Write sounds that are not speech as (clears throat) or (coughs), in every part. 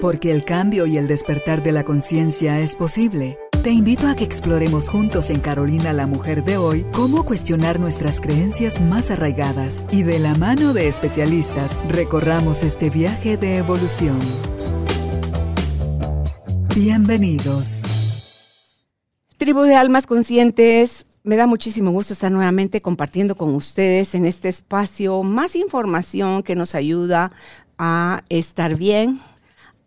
Porque el cambio y el despertar de la conciencia es posible. Te invito a que exploremos juntos en Carolina la Mujer de hoy cómo cuestionar nuestras creencias más arraigadas y de la mano de especialistas recorramos este viaje de evolución. Bienvenidos. Tribu de Almas Conscientes, me da muchísimo gusto estar nuevamente compartiendo con ustedes en este espacio más información que nos ayuda a estar bien,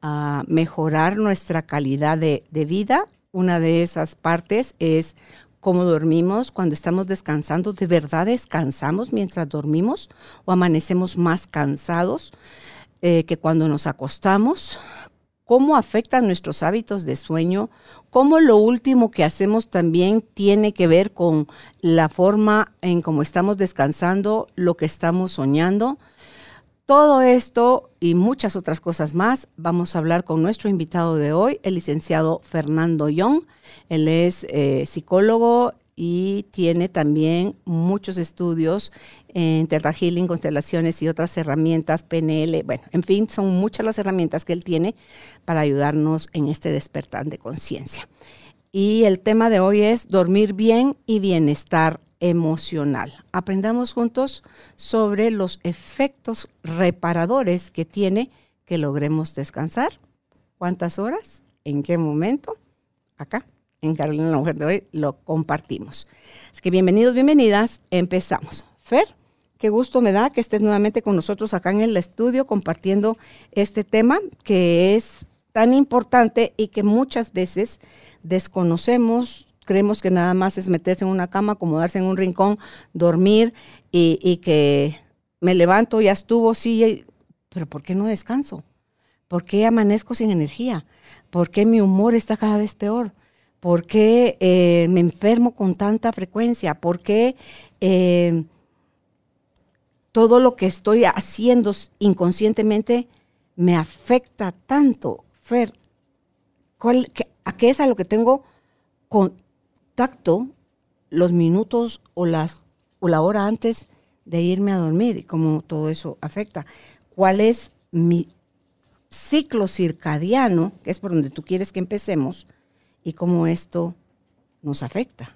a mejorar nuestra calidad de, vida. Una de esas partes es cómo dormimos, cuando estamos descansando, ¿de verdad descansamos mientras dormimos o amanecemos más cansados eh, que cuando nos acostamos? ¿Cómo afectan nuestros hábitos de sueño? ¿Cómo lo último que hacemos también tiene que ver con la forma en cómo estamos descansando, lo que estamos soñando? Todo esto y muchas otras cosas más vamos a hablar con nuestro invitado de hoy, el licenciado Fernando Young. Él es eh, psicólogo y tiene también muchos estudios en Terra Healing, constelaciones y otras herramientas, PNL. Bueno, en fin, son muchas las herramientas que él tiene para ayudarnos en este despertar de conciencia. Y el tema de hoy es dormir bien y bienestar emocional. Aprendamos juntos sobre los efectos reparadores que tiene que logremos descansar. ¿Cuántas horas? ¿En qué momento? Acá, en Carolina la Mujer de hoy, lo compartimos. Así que bienvenidos, bienvenidas. Empezamos. Fer, qué gusto me da que estés nuevamente con nosotros acá en el estudio compartiendo este tema que es tan importante y que muchas veces desconocemos, creemos que nada más es meterse en una cama, acomodarse en un rincón, dormir y, que me levanto, ya estuvo, sí, pero ¿por qué no descanso? ¿Por qué amanezco sin energía? ¿Por qué mi humor está cada vez peor? ¿Por qué eh, me enfermo con tanta frecuencia? ¿Por qué eh, todo lo que estoy haciendo inconscientemente me afecta tanto? Fer, ¿a qué es a lo que tengo con, tacto los minutos o, las, o la hora antes de irme a dormir y cómo todo eso afecta. ¿Cuál es mi ciclo circadiano, que es por donde tú quieres que empecemos, y cómo esto nos afecta?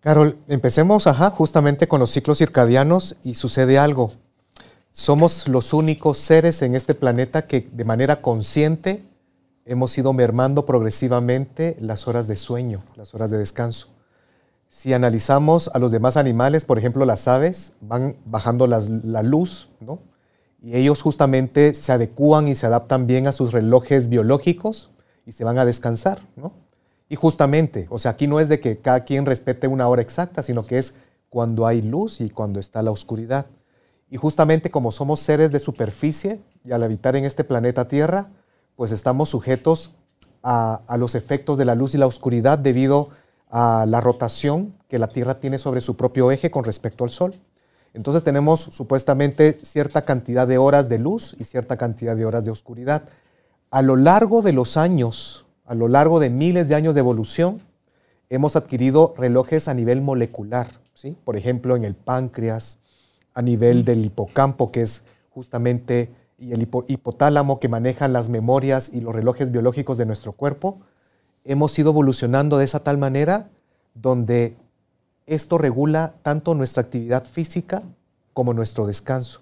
Carol, empecemos justamente con los ciclos circadianos y sucede algo. Somos los únicos seres en este planeta que de manera consciente hemos ido mermando progresivamente las horas de sueño, las horas de descanso. Si analizamos a los demás animales, por ejemplo las aves, van bajando la luz, ¿no? Y ellos justamente se adecúan y se adaptan bien a sus relojes biológicos y se van a descansar, ¿no? Y justamente, o sea, aquí no es de que cada quien respete una hora exacta, sino que es cuando hay luz y cuando está la oscuridad. Y justamente como somos seres de superficie y al habitar en este planeta Tierra, pues estamos sujetos a, los efectos de la luz y la oscuridad debido a la rotación que la Tierra tiene sobre su propio eje con respecto al Sol. Entonces tenemos supuestamente cierta cantidad de horas de luz y cierta cantidad de horas de oscuridad. A lo largo de los años, a lo largo de miles de años de evolución, hemos adquirido relojes a nivel molecular, ¿sí? por ejemplo en el páncreas, a nivel del hipocampo, que es justamente y el hipotálamo que manejan las memorias y los relojes biológicos de nuestro cuerpo, hemos ido evolucionando de esa tal manera donde esto regula tanto nuestra actividad física como nuestro descanso.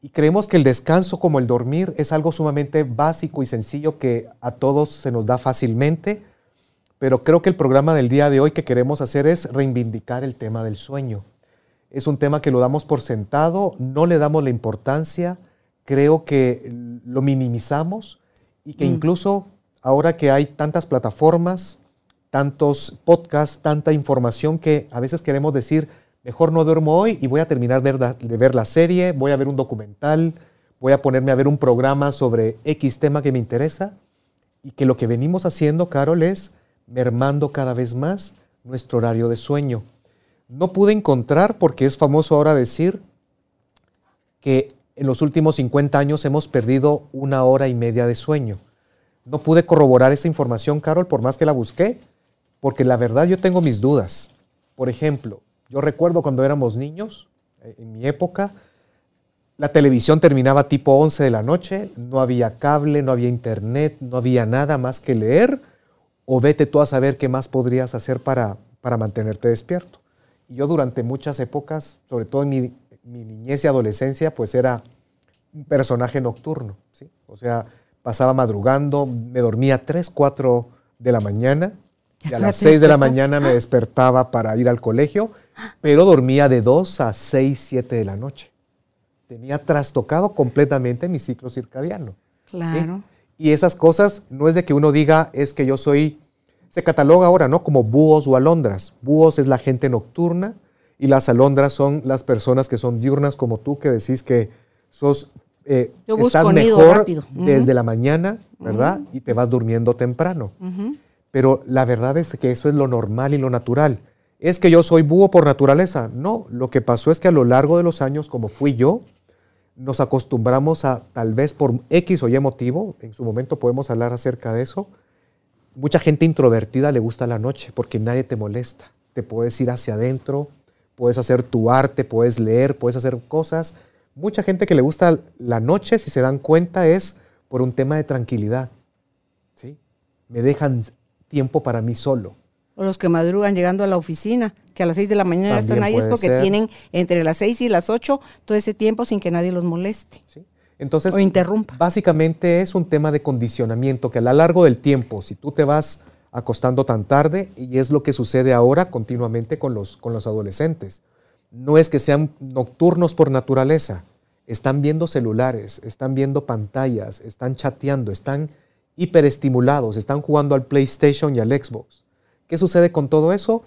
Y creemos que el descanso como el dormir es algo sumamente básico y sencillo que a todos se nos da fácilmente, pero creo que el programa del día de hoy que queremos hacer es reivindicar el tema del sueño. Es un tema que lo damos por sentado, no le damos la importancia, creo que lo minimizamos y que mm. incluso ahora que hay tantas plataformas, tantos podcasts, tanta información que a veces queremos decir, mejor no duermo hoy y voy a terminar de ver la serie, voy a ver un documental, voy a ponerme a ver un programa sobre X tema que me interesa y que lo que venimos haciendo, Carol, es mermando cada vez más nuestro horario de sueño. No pude encontrar, porque es famoso ahora decir, que en los últimos 50 años hemos perdido una hora y media de sueño. No pude corroborar esa información, Carol, por más que la busqué, porque la verdad yo tengo mis dudas. Por ejemplo, yo recuerdo cuando éramos niños, eh, en mi época, la televisión terminaba tipo 11 de la noche, no había cable, no había internet, no había nada más que leer, o vete tú a saber qué más podrías hacer para, para mantenerte despierto. Y yo durante muchas épocas, sobre todo en mi, mi niñez y adolescencia, pues era un personaje nocturno, ¿sí? O sea, pasaba madrugando, me dormía 3, 4 de la mañana, y a las 6 de la mañana me despertaba para ir al colegio, pero dormía de 2 a 6, 7 de la noche. Tenía trastocado completamente mi ciclo circadiano. Claro. Y esas cosas no es de que uno diga, es que yo soy, se cataloga ahora, ¿no? Como búhos o alondras. Búhos es la gente nocturna y las alondras son las personas que son diurnas como tú, que decís que sos, eh, estás mejor desde la mañana, ¿verdad? Y te vas durmiendo temprano. Pero la verdad es que eso es lo normal y lo natural. ¿Es que yo soy búho por naturaleza? No, lo que pasó es que a lo largo de los años, como fui yo, nos acostumbramos a, tal vez por X o Y motivo, en su momento podemos hablar acerca de eso, mucha gente introvertida le gusta la noche porque nadie te molesta. Te puedes ir hacia adentro, puedes hacer tu arte, puedes leer, puedes hacer cosas. Mucha gente que le gusta la noche, si se dan cuenta, es por un tema de tranquilidad. ¿sí? Me dejan tiempo para mí solo. O los que madrugan llegando a la oficina, que a las 6 de la mañana están ahí, es porque tienen entre las 6 y las 8 todo ese tiempo sin que nadie los moleste. Entonces, o interrumpa. Básicamente es un tema de condicionamiento que a lo largo del tiempo, si tú te vas acostando tan tarde, y es lo que sucede ahora continuamente con los, con los adolescentes, no es que sean nocturnos por naturaleza, están viendo celulares, están viendo pantallas, están chateando, están hiperestimulados, están jugando al PlayStation y al Xbox. ¿Qué sucede con todo eso?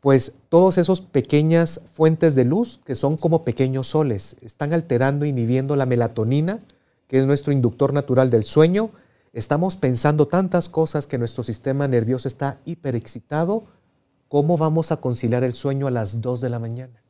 Pues todos esos pequeñas fuentes de luz que son como pequeños soles, están alterando, inhibiendo la melatonina, que es nuestro inductor natural del sueño. Estamos pensando tantas cosas que nuestro sistema nervioso está hiperexcitado. ¿Cómo vamos a conciliar el sueño a las 2 de la mañana?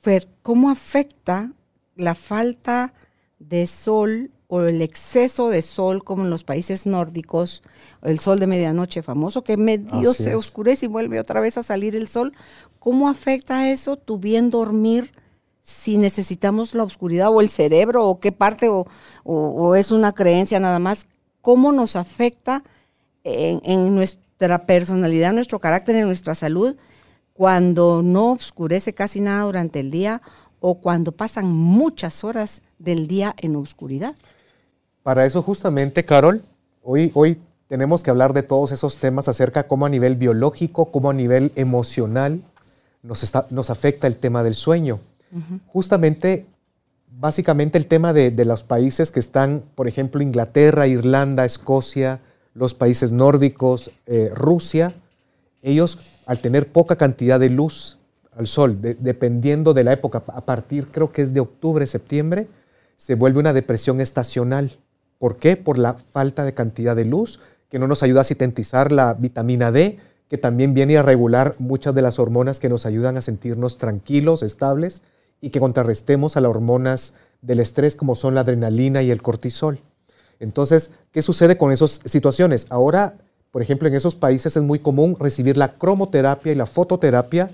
Fer, ¿cómo afecta la falta de sol o el exceso de sol como en los países nórdicos, el sol de medianoche famoso, que medio se oscurece y vuelve otra vez a salir el sol. ¿Cómo afecta eso tu bien dormir si necesitamos la oscuridad o el cerebro o qué parte o, es una creencia nada más? ¿Cómo nos afecta en, nuestra personalidad, nuestro carácter, en nuestra salud cuando no oscurece casi nada durante el día o cuando pasan muchas horas del día en oscuridad? Para eso justamente, Carol, hoy, hoy tenemos que hablar de todos esos temas acerca cómo a nivel biológico, cómo a nivel emocional nos afecta el tema del sueño. Justamente, básicamente el tema de, los países que están, por ejemplo, Inglaterra, Irlanda, Escocia, los países nórdicos, eh, Rusia, ellos al tener poca cantidad de luz al sol, dependiendo de la época, a partir creo que es de octubre, septiembre, se vuelve una depresión estacional. ¿Por qué? Por la falta de cantidad de luz, que no nos ayuda a sintetizar la vitamina D, que también viene a regular muchas de las hormonas que nos ayudan a sentirnos tranquilos, estables y que contrarrestemos a las hormonas del estrés como son la adrenalina y el cortisol. Entonces, ¿qué sucede con esas situaciones? Ahora, por ejemplo, en esos países es muy común recibir la cromoterapia y la fototerapia,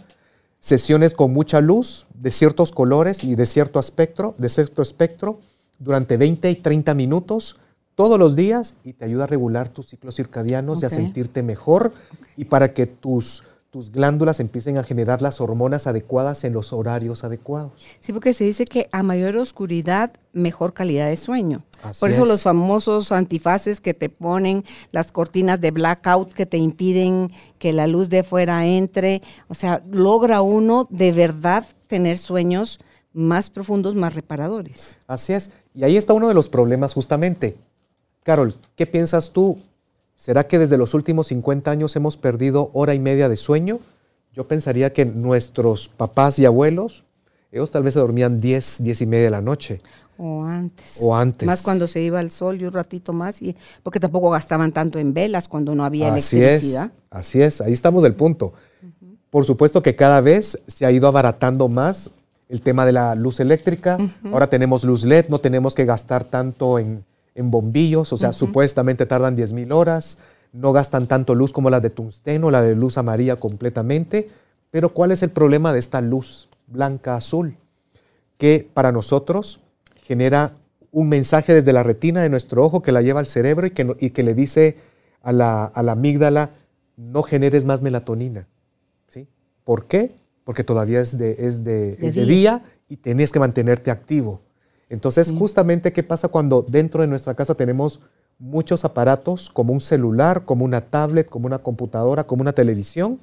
sesiones con mucha luz de ciertos colores y de cierto espectro, de cierto espectro, durante 20 y 30 minutos todos los días y te ayuda a regular tus ciclos circadianos y a sentirte mejor y para que tus, tus glándulas empiecen a generar las hormonas adecuadas en los horarios adecuados. Sí, porque se dice que a mayor oscuridad, mejor calidad de sueño. Por eso los famosos antifaces que te ponen, las cortinas de blackout que te impiden que la luz de fuera entre, o sea, logra uno de verdad tener sueños más profundos, más reparadores. Así es. Y ahí está uno de los problemas justamente. Carol, ¿qué piensas tú? ¿Será que desde los últimos 50 años hemos perdido hora y media de sueño? Yo pensaría que nuestros papás y abuelos, ellos tal vez se dormían 10, 10 y media de la noche. O antes. O antes. Más cuando se iba al sol y un ratito más, y, porque tampoco gastaban tanto en velas cuando no había electricidad. así es, ahí estamos del punto. Por supuesto que cada vez se ha ido abaratando más el tema de la luz eléctrica. Ahora tenemos luz LED, no tenemos que gastar tanto en, bombillos, o sea, supuestamente tardan 10.000 horas, no gastan tanto luz como la de tungsteno, la de luz amarilla completamente. Pero ¿cuál es el problema de esta luz blanca azul? que para nosotros genera un mensaje desde la retina de nuestro ojo que la lleva al cerebro y que, y que le dice a la, a la, amígdala, no generes más melatonina. ¿sí? ¿Por qué? Porque todavía es de, es de, es de día. y tenés que mantenerte activo. Entonces, justamente, ¿qué pasa cuando dentro de nuestra casa tenemos muchos aparatos, como un celular, como una tablet, como una computadora, como una televisión,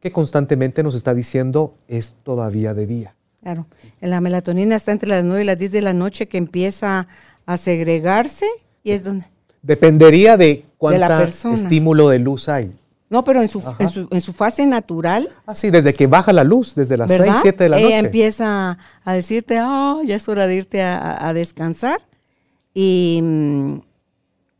que constantemente nos está diciendo es todavía de día? Claro, la melatonina está entre las 9 y las 10 de la noche que empieza a segregarse y es donde... Dependería de cuánto estímulo de luz hay. No, pero en su, en su, fase natural. Ah, sí, desde que baja la luz, desde las 6, 7 de la noche. Ella empieza a decirte, oh, ya es hora de irte a, descansar. Y mm,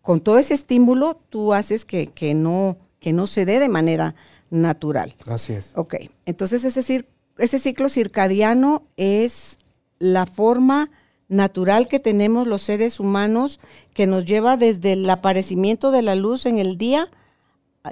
con todo ese estímulo, tú haces que, que, no, que no se dé de manera natural. Así es. Ok, entonces es decir, ese ciclo circadiano es la forma natural que tenemos los seres humanos que nos lleva desde el aparecimiento de la luz en el día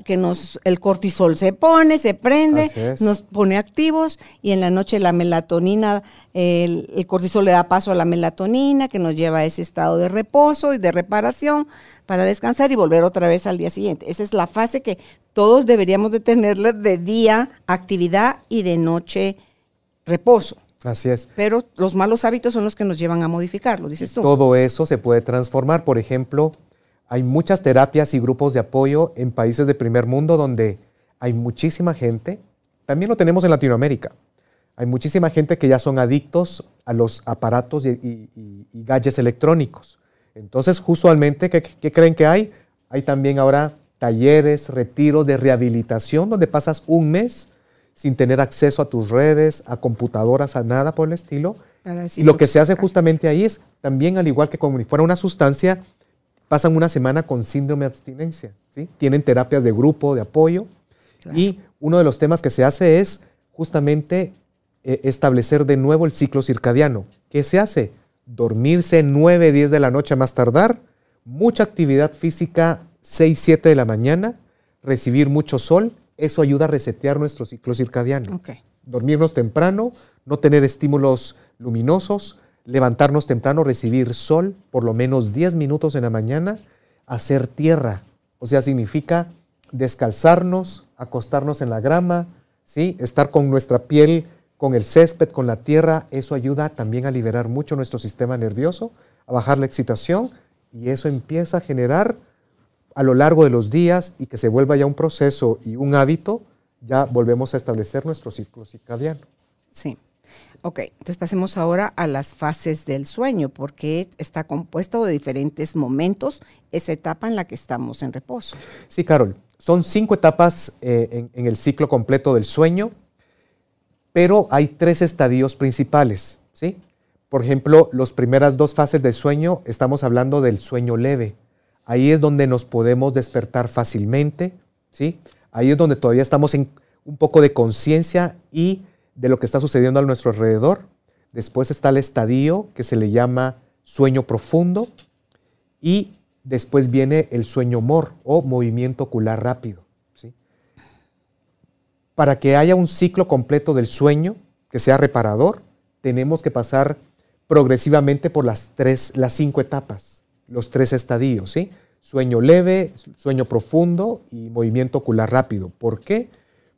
que nos el cortisol se pone, se prende, nos pone activos y en la noche la melatonina, el, el, cortisol le da paso a la melatonina que nos lleva a ese estado de reposo y de reparación para descansar y volver otra vez al día siguiente. Esa es la fase que todos deberíamos de tenerle de día actividad y de noche reposo. Así es. Pero los malos hábitos son los que nos llevan a modificarlo, dices tú. Todo eso se puede transformar. Por ejemplo, hay muchas terapias y grupos de apoyo en países de primer mundo donde hay muchísima gente. También lo tenemos en Latinoamérica. Hay muchísima gente que ya son adictos a los aparatos y, gadgets electrónicos. Entonces, usualmente, ¿qué creen que hay? Hay también ahora talleres, retiros de rehabilitación, donde pasas un mes sin tener acceso a tus redes, a computadoras, a nada por el estilo. Y lo que se hace justamente ahí es también, al igual que como si fuera una sustancia, pasan una semana con síndrome de abstinencia. ¿sí? Tienen terapias de grupo, de apoyo. Y uno de los temas que se hace es justamente eh, establecer de nuevo el ciclo circadiano. ¿Qué se hace? Dormirse 9, 10 de la noche a más tardar, mucha actividad física 6, 7 de la mañana, recibir mucho sol, eso ayuda a resetear nuestro ciclo circadiano. Dormirnos temprano, no tener estímulos luminosos, levantarnos temprano, recibir sol por lo menos 10 minutos en la mañana, hacer tierra. O sea, significa descalzarnos, acostarnos en la grama, ¿sí? estar con nuestra piel, con el césped, con la tierra. Eso ayuda también a liberar mucho nuestro sistema nervioso, a bajar la excitación y eso empieza a generar a lo largo de los días y que se vuelva ya un proceso y un hábito, ya volvemos a establecer nuestro ciclo circadiano. Sí. Ok, entonces pasemos ahora a las fases del sueño, porque está compuesto de diferentes momentos, esa etapa en la que estamos en reposo. Sí, Carol, son cinco etapas eh, en, el ciclo completo del sueño, pero hay tres estadios principales, ¿sí? Por ejemplo, las primeras dos fases del sueño, estamos hablando del sueño leve. Ahí es donde nos podemos despertar fácilmente, ¿sí? Ahí es donde todavía estamos en un poco de conciencia y de lo que está sucediendo a nuestro alrededor. Después está el estadio que se le llama sueño profundo y después viene el sueño mor o movimiento ocular rápido. Para que haya un ciclo completo del sueño que sea reparador, tenemos que pasar progresivamente por las, tres, las cinco etapas, los tres estadios. ¿sí? Sueño leve, sueño profundo y movimiento ocular rápido. ¿Por qué?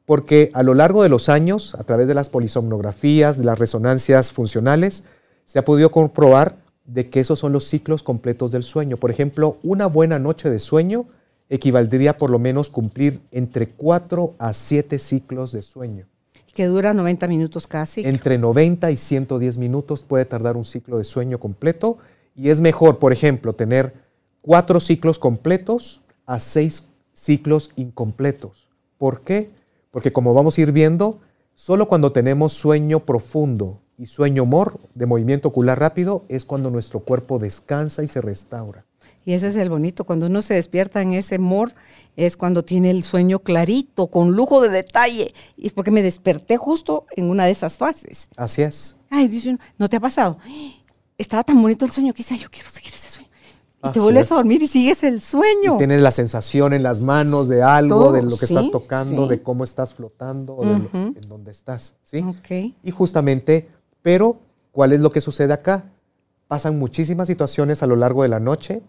Porque a lo largo de los años, a través de las polisomnografías, de las resonancias funcionales, se ha podido comprobar de que esos son los ciclos completos del sueño. Por ejemplo, una buena noche de sueño equivaldría por lo menos cumplir entre 4 a 7 ciclos de sueño. Que dura 90 minutos casi. Entre 90 y 110 minutos puede tardar un ciclo de sueño completo y es mejor, por ejemplo, tener 4 ciclos completos a 6 ciclos incompletos. ¿Por qué? Porque como vamos a ir viendo, solo cuando tenemos sueño profundo y sueño mor de movimiento ocular rápido es cuando nuestro cuerpo descansa y se restaura. Y ese es el bonito, cuando uno se despierta en ese mor, es cuando tiene el sueño clarito, con lujo de detalle. Y es porque me desperté justo en una de esas fases. Así es. Ay, dice, ¿no te ha pasado? Estaba tan bonito el sueño que dice, yo quiero seguir ese sueño. Y te vuelves a dormir y sigues el sueño. tienes la sensación en las manos de algo, de lo que estás tocando, de cómo estás flotando, en dónde estás. ¿sí? Y justamente, pero ¿Cuál es lo que sucede acá? Pasan muchísimas situaciones a lo largo de la noche,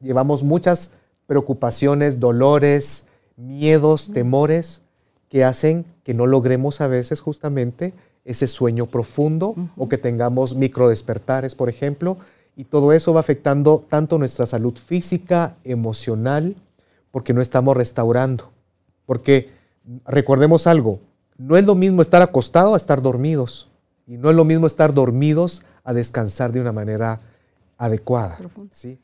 llevamos muchas preocupaciones, dolores, miedos, temores que hacen que no logremos a veces justamente ese sueño profundo o que tengamos microdespertares, por ejemplo, y todo eso va afectando tanto nuestra salud física, emocional, porque no estamos restaurando. Porque recordemos algo, no es lo mismo estar acostado a estar dormidos. Y no es lo mismo estar dormidos a descansar de una manera adecuada. ¿sí?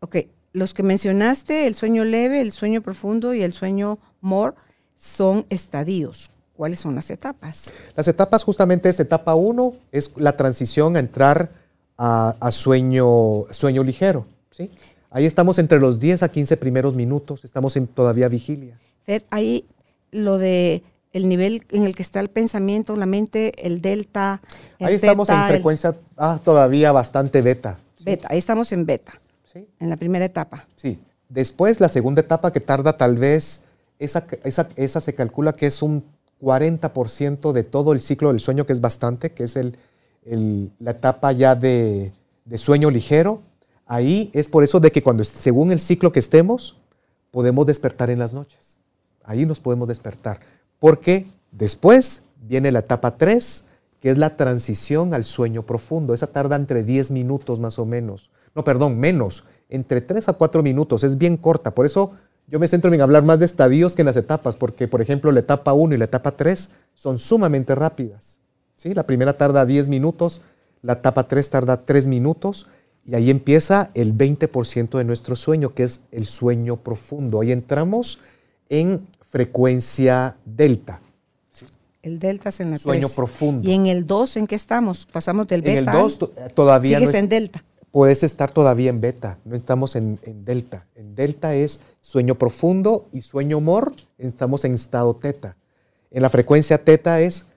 Ok, los que mencionaste, el sueño leve, el sueño profundo y el sueño more, son estadios. ¿Cuáles son las etapas? Las etapas justamente es etapa 1, es la transición a entrar a, sueño, sueño ligero. ¿sí? Ahí estamos entre los 10 a 15 primeros minutos, estamos en todavía vigilia. Fer, ahí lo de el nivel en el que está el pensamiento, la mente, el delta. ahí estamos en frecuencia ah, todavía bastante beta. Beta, ahí estamos en beta. Sí. En la primera etapa. Sí. Después, la segunda etapa que tarda tal vez, esa, esa, se calcula que es un 40% de todo el ciclo del sueño, que es bastante, que es el, la etapa ya de, sueño ligero. Ahí es por eso de que cuando, según el ciclo que estemos, podemos despertar en las noches. Ahí nos podemos despertar porque después viene la etapa 3, que es la transición al sueño profundo. Esa tarda entre 10 minutos más o menos. No, perdón, menos, entre 3 a 4 minutos. Es bien corta. Por eso yo me centro en hablar más de estadios que en las etapas, porque por ejemplo la etapa 1 y la etapa 3 son sumamente rápidas. ¿Sí? La primera tarda 10 minutos, la etapa 3 tarda 3 minutos y ahí empieza el 20% de nuestro sueño, que es el sueño profundo. Ahí entramos en frecuencia delta. El delta es en la Sueño profundo. ¿Y en el 2 en qué estamos? Pasamos del beta. En el 2 todavía sigues en delta. Puedes estar todavía en beta, no estamos en, delta. En delta es sueño profundo y sueño mor, estamos en estado teta. En la frecuencia teta es,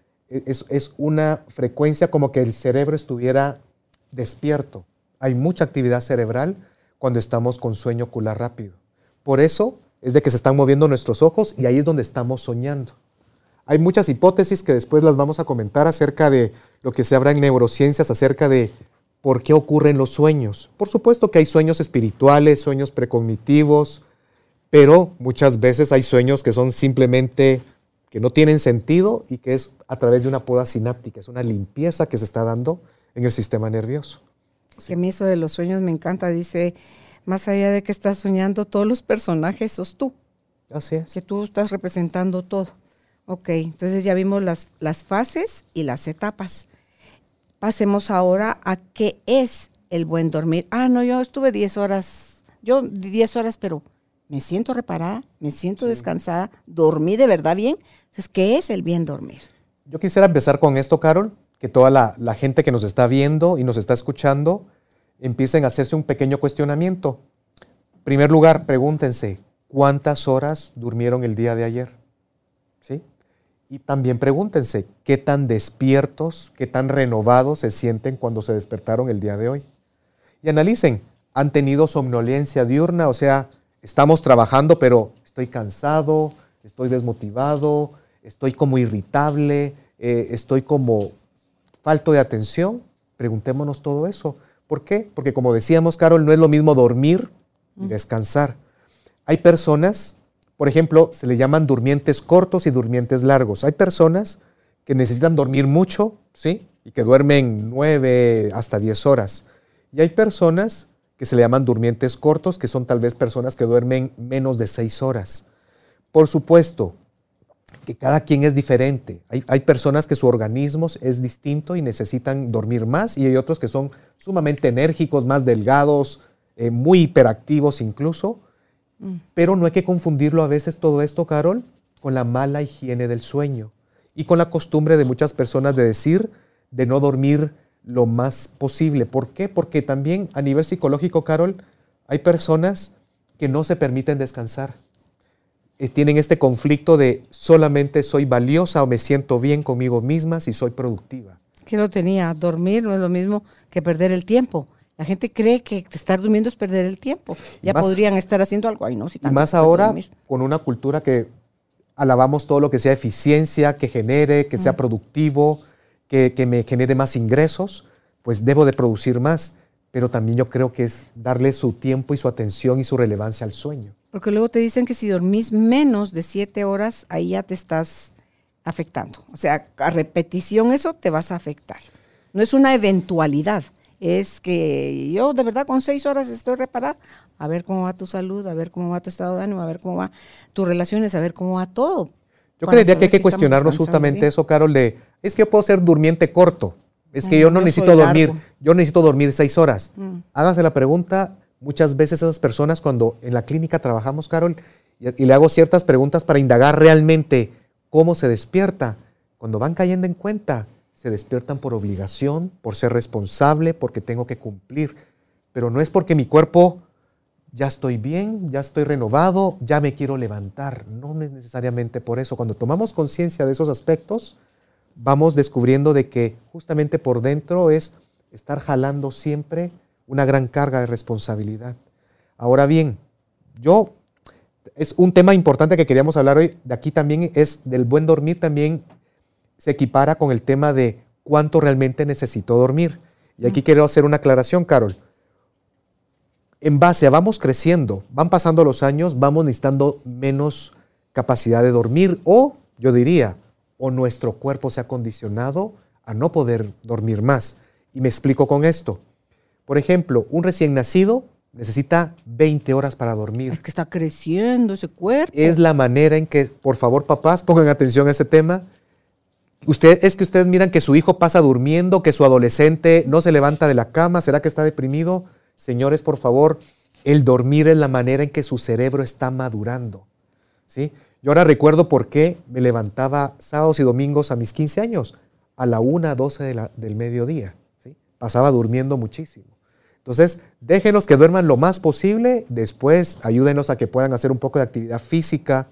es, una frecuencia como que el cerebro estuviera despierto. Hay mucha actividad cerebral cuando estamos con sueño ocular rápido. Por eso es de que se están moviendo nuestros ojos y ahí es donde estamos soñando. Hay muchas hipótesis que después las vamos a comentar acerca de lo que se habla en neurociencias, acerca de por qué ocurren los sueños. Por supuesto que hay sueños espirituales, sueños precognitivos, pero muchas veces hay sueños que son simplemente que no tienen sentido y que es a través de una poda sináptica, es una limpieza que se está dando en el sistema nervioso. Que a mí eso de los sueños me encanta, dice más allá de que estás soñando, todos los personajes sos tú. Así es. Que tú estás representando todo. Ok, entonces ya vimos las, las fases y las etapas. Pasemos ahora a qué es el buen dormir. Ah, no, yo estuve 10 horas, yo 10 horas, pero me siento reparada, me siento descansada, dormí de verdad bien. Entonces, ¿qué es el bien dormir? Yo quisiera empezar con esto, Carol, que toda la, la gente que nos está viendo y nos está escuchando empiecen a hacerse un pequeño cuestionamiento. En primer lugar, pregúntense, ¿cuántas horas durmieron el día de ayer? ¿Sí? Y también pregúntense, ¿qué tan despiertos, qué tan renovados se sienten cuando se despertaron el día de hoy? Y analicen, ¿han tenido somnolencia diurna? O sea, estamos trabajando, pero estoy cansado, estoy desmotivado, estoy como irritable, eh, estoy como falto de atención. Preguntémonos todo eso. ¿Por qué? Porque como decíamos, Carol, no es lo mismo dormir y descansar. Hay personas, por ejemplo, se le llaman durmientes cortos y durmientes largos. Hay personas que necesitan dormir mucho, ¿sí? Y que duermen nueve hasta diez horas. Y hay personas que se le llaman durmientes cortos, que son tal vez personas que duermen menos de seis horas. Por supuesto, que cada quien es diferente. Hay, personas que su organismo es distinto y necesitan dormir más y hay otros que son sumamente enérgicos, más delgados, eh, muy hiperactivos incluso. Mm. Pero no hay que confundirlo a veces todo esto, Carol, con la mala higiene del sueño y con la costumbre de muchas personas de decir de no dormir lo más posible. ¿Por qué? Porque también a nivel psicológico, Carol, hay personas que no se permiten descansar tienen este conflicto de solamente soy valiosa o me siento bien conmigo misma si soy productiva. Que lo tenía, dormir no es lo mismo que perder el tiempo. La gente cree que estar durmiendo es perder el tiempo. Ya podrían estar haciendo algo ahí, ¿no? y más ahora con una cultura que alabamos todo lo que sea eficiencia, que genere, que sea productivo, que, que, me genere más ingresos. pues debo de producir más, pero también yo creo que es darle su tiempo y su atención y su relevancia al sueño. Porque luego te dicen que si dormís menos de siete horas, ahí ya te estás afectando. O sea, a repetición eso te vas a afectar. No es una eventualidad, es que yo de verdad con seis horas estoy reparada. A ver cómo va tu salud, a ver cómo va tu estado de ánimo, a ver cómo va tus relaciones, a ver cómo va todo. Yo creería que hay que cuestionarnos justamente eso, Carol, de, es que yo puedo ser durmiente corto, es que yo no necesito dormir, yo necesito dormir seis horas. Mm. Hágase la pregunta, muchas veces esas personas cuando en la clínica trabajamos, Carol, y, le hago ciertas preguntas para indagar realmente cómo se despierta, cuando van cayendo en cuenta, se despiertan por obligación, por ser responsable, porque tengo que cumplir, pero no es porque mi cuerpo ya estoy bien, ya estoy renovado, ya me quiero levantar. No es necesariamente por eso. Cuando tomamos conciencia de esos aspectos, vamos descubriendo de que justamente por dentro es estar jalando siempre una gran carga de responsabilidad. Ahora bien, yo, es un tema importante que queríamos hablar hoy, de aquí también es del buen dormir, también se equipara con el tema de cuánto realmente necesito dormir. Y aquí quiero hacer una aclaración, Carol en base a vamos creciendo, van pasando los años, vamos necesitando menos capacidad de dormir o, yo diría, o nuestro cuerpo se ha condicionado a no poder dormir más. Y me explico con esto. Por ejemplo, un recién nacido necesita 20 horas para dormir. Es que está creciendo ese cuerpo. Es la manera en que, por favor, papás, pongan atención a ese tema. Usted, es que ustedes miran que su hijo pasa durmiendo, que su adolescente no se levanta de la cama, ¿será que está deprimido? Señores, por favor, el dormir es la manera en que su cerebro está madurando. ¿sí? Yo ahora recuerdo por qué me levantaba sábados y domingos a mis 15 años, a la 1, 12 del mediodía. ¿sí? Pasaba durmiendo muchísimo. Entonces, déjenos que duerman lo más posible, después ayúdenos a que puedan hacer un poco de actividad física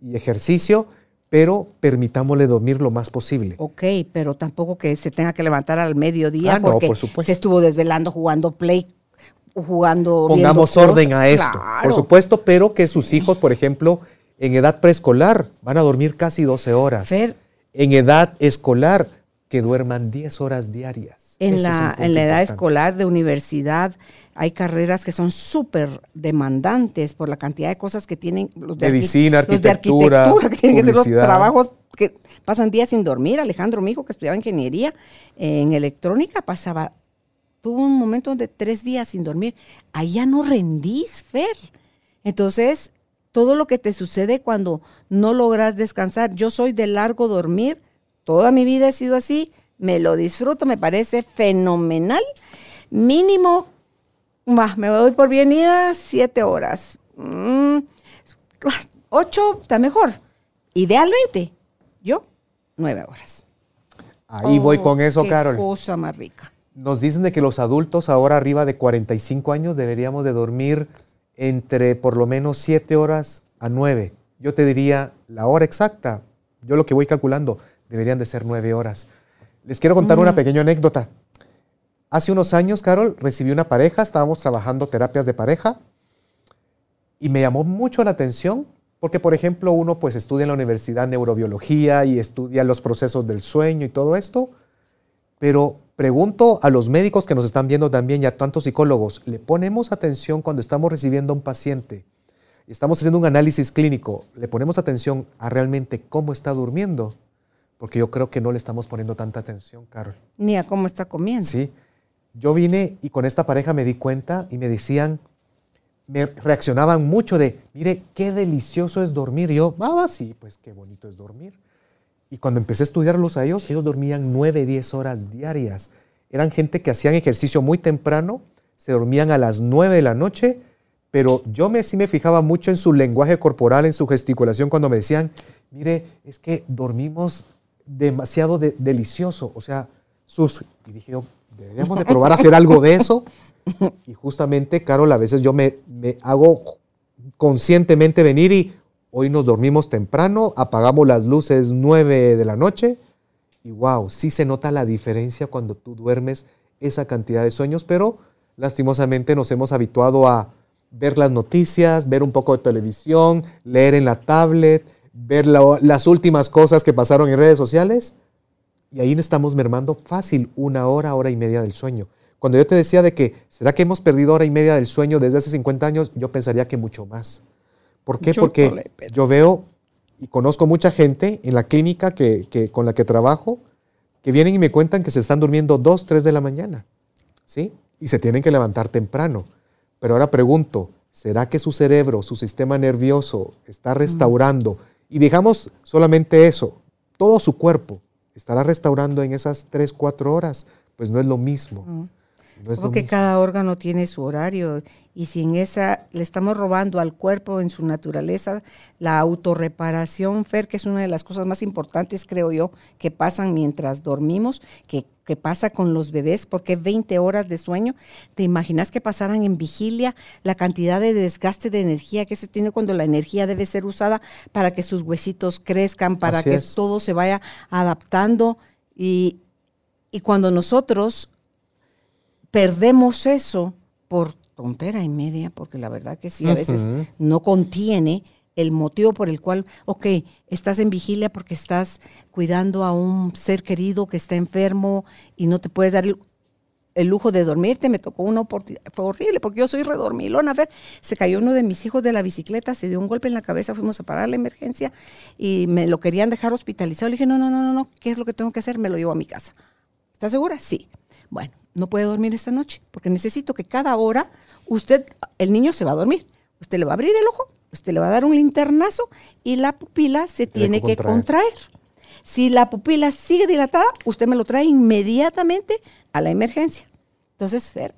y ejercicio, pero permitámosle dormir lo más posible. Ok, pero tampoco que se tenga que levantar al mediodía ah, porque se estuvo desvelando jugando play jugando. Pongamos orden a esto, por supuesto, pero que sus hijos, por ejemplo, en edad preescolar van a dormir casi 12 horas. en edad escolar, que duerman 10 horas diarias. En, la, en la edad escolar de universidad hay carreras que son súper demandantes por la cantidad de cosas que tienen los de medicina, arquitectura, que tienen que ser los trabajos que pasan días sin dormir. Alejandro, mi hijo que estudiaba ingeniería en electrónica, pasaba tuvo un momento de tres días sin dormir. Allá no rendís, Fer. Entonces, todo lo que te sucede cuando no logras descansar. Yo soy de largo dormir, toda mi vida he sido así, me lo disfruto, me parece fenomenal. Mínimo, me doy por bienida siete horas. Mm, ocho está mejor. Idealmente, yo, nueve horas. Ahí voy con eso, qué Carol. Cosa más rica. Nos dicen de que los adultos ahora arriba de 45 años deberíamos de dormir entre por lo menos 7 horas a 9. Yo te diría la hora exacta, yo lo que voy calculando, deberían de ser 9 horas. Les quiero contar una pequeña anécdota. Hace unos años, Carol, recibí una pareja, estábamos trabajando terapias de pareja y me llamó mucho la atención porque, por ejemplo, uno pues estudia en la universidad neurobiología y estudia los procesos del sueño y todo esto, pero pregunto a los médicos que nos están viendo también y a tantos psicólogos, ¿le ponemos atención cuando estamos recibiendo a un paciente? Estamos haciendo un análisis clínico, ¿le ponemos atención a realmente cómo está durmiendo? Porque yo creo que no le estamos poniendo tanta atención, Carol. Ni a cómo está comiendo. Sí. Yo vine y con esta pareja me di cuenta y me decían, me reaccionaban mucho de, mire, qué delicioso es dormir. Y yo, ah, sí, pues qué bonito es dormir. Y cuando empecé a estudiarlos a ellos, ellos dormían 9, 10 horas diarias. Eran gente que hacían ejercicio muy temprano, se dormían a las 9 de la noche, pero yo me, sí me fijaba mucho en su lenguaje corporal, en su gesticulación, cuando me decían, mire, es que dormimos demasiado delicioso. O sea, sus... Y dije deberíamos de probar a hacer algo de eso. Y justamente, Carol, a veces yo me, me hago conscientemente venir y Hoy nos dormimos temprano, apagamos las luces 9 de la noche y wow, sí se nota la diferencia cuando tú duermes esa cantidad de sueños, pero lastimosamente nos hemos habituado a ver las noticias, ver un poco de televisión, leer en la tablet, ver las últimas cosas que pasaron en redes sociales Y ahí estamos mermando fácil una hora, hora y media del sueño. Cuando yo te decía de que, ¿será que hemos perdido hora y media del sueño desde hace 50 años? Yo pensaría que mucho más. ¿Por qué? Porque yo veo y conozco mucha gente en la clínica que, con la que trabajo que vienen y me cuentan que se están durmiendo 2, 3 de la mañana. ¿Sí? Y se tienen que levantar temprano. Pero ahora pregunto, ¿será que su cerebro, su sistema nervioso está restaurando? Y digamos solamente eso, todo su cuerpo estará restaurando en esas 3, 4 horas. Pues no es lo mismo. Porque cada órgano tiene su horario y si en esa le estamos robando al cuerpo en su naturaleza la autorreparación, Fer, que es una de las cosas más importantes, creo yo, que pasan mientras dormimos, que, pasa con los bebés, porque 20 horas de sueño, ¿te imaginas que pasaran en vigilia la cantidad de desgaste de energía que se tiene cuando la energía debe ser usada para que sus huesitos crezcan, para que todo se vaya adaptando? Y, y cuando nosotros perdemos eso por tontera y media, porque la verdad que sí, a veces no contiene el motivo por el cual, ok, estás en vigilia porque estás cuidando a un ser querido que está enfermo y no te puedes dar el, lujo de dormirte. Me tocó una oportunidad, fue horrible porque yo soy redormilona. A ver, se cayó uno de mis hijos de la bicicleta, se dio un golpe en la cabeza, fuimos a parar la emergencia y me lo querían dejar hospitalizado. Le dije, no, no, no, no, no, ¿qué es lo que tengo que hacer? Me lo llevo a mi casa. ¿Estás segura? Sí. Bueno, no puede dormir esta noche, porque necesito que cada hora usted, el niño se va a dormir. Usted le va a abrir el ojo, usted le va a dar un linternazo y la pupila se tiene, que, contraer. Si la pupila sigue dilatada, usted me lo trae inmediatamente a la emergencia. Entonces, Fer,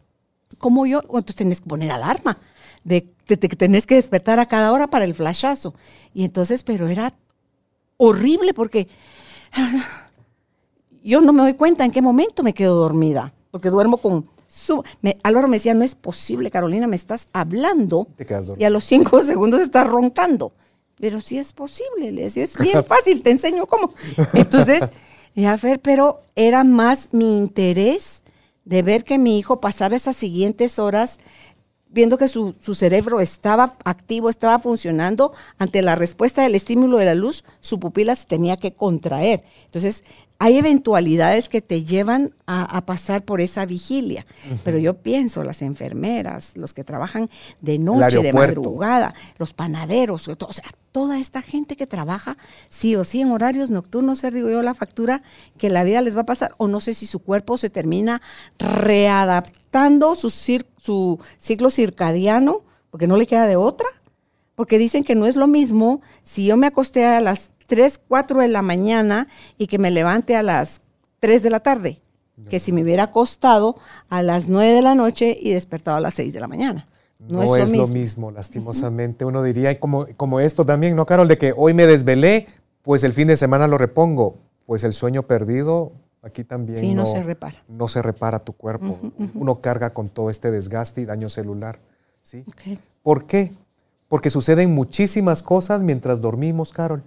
como yo, entonces tenés que poner alarma, de, que tenés que despertar a cada hora para el flashazo. Y entonces, pero era horrible porque yo no me doy cuenta en qué momento me quedo dormida porque duermo con... Su, me, Álvaro me decía, no es posible, Carolina, me estás hablando y a los cinco (laughs) segundos estás roncando. Pero sí es posible, le decía, es bien (laughs) fácil, te enseño cómo. Entonces, ya ver, pero era más mi interés de ver que mi hijo pasara esas siguientes horas viendo que su, su, cerebro estaba activo, estaba funcionando, ante la respuesta del estímulo de la luz, su pupila se tenía que contraer. Entonces, hay eventualidades que te llevan a, pasar por esa vigilia, pero yo pienso, las enfermeras, los que trabajan de noche, de madrugada, los panaderos, o sea, toda esta gente que trabaja sí o sí en horarios nocturnos, digo yo, la factura que la vida les va a pasar, o no sé si su cuerpo se termina readaptando su, su ciclo circadiano, porque no le queda de otra, porque dicen que no es lo mismo si yo me acosté a las 3, 4 de la mañana y que me levante a las 3 de la tarde, que si me hubiera acostado a las 9 de la noche y despertado a las 6 de la mañana. No, es, lo, mismo. lastimosamente. Uno diría, como, como esto también, ¿no, Carol? De que hoy me desvelé, pues el fin de semana lo repongo. Pues el sueño perdido, aquí también sí, no, se repara. No se repara tu cuerpo. Uno carga con todo este desgaste y daño celular. ¿sí? ¿Por qué? Porque suceden muchísimas cosas mientras dormimos, Carol.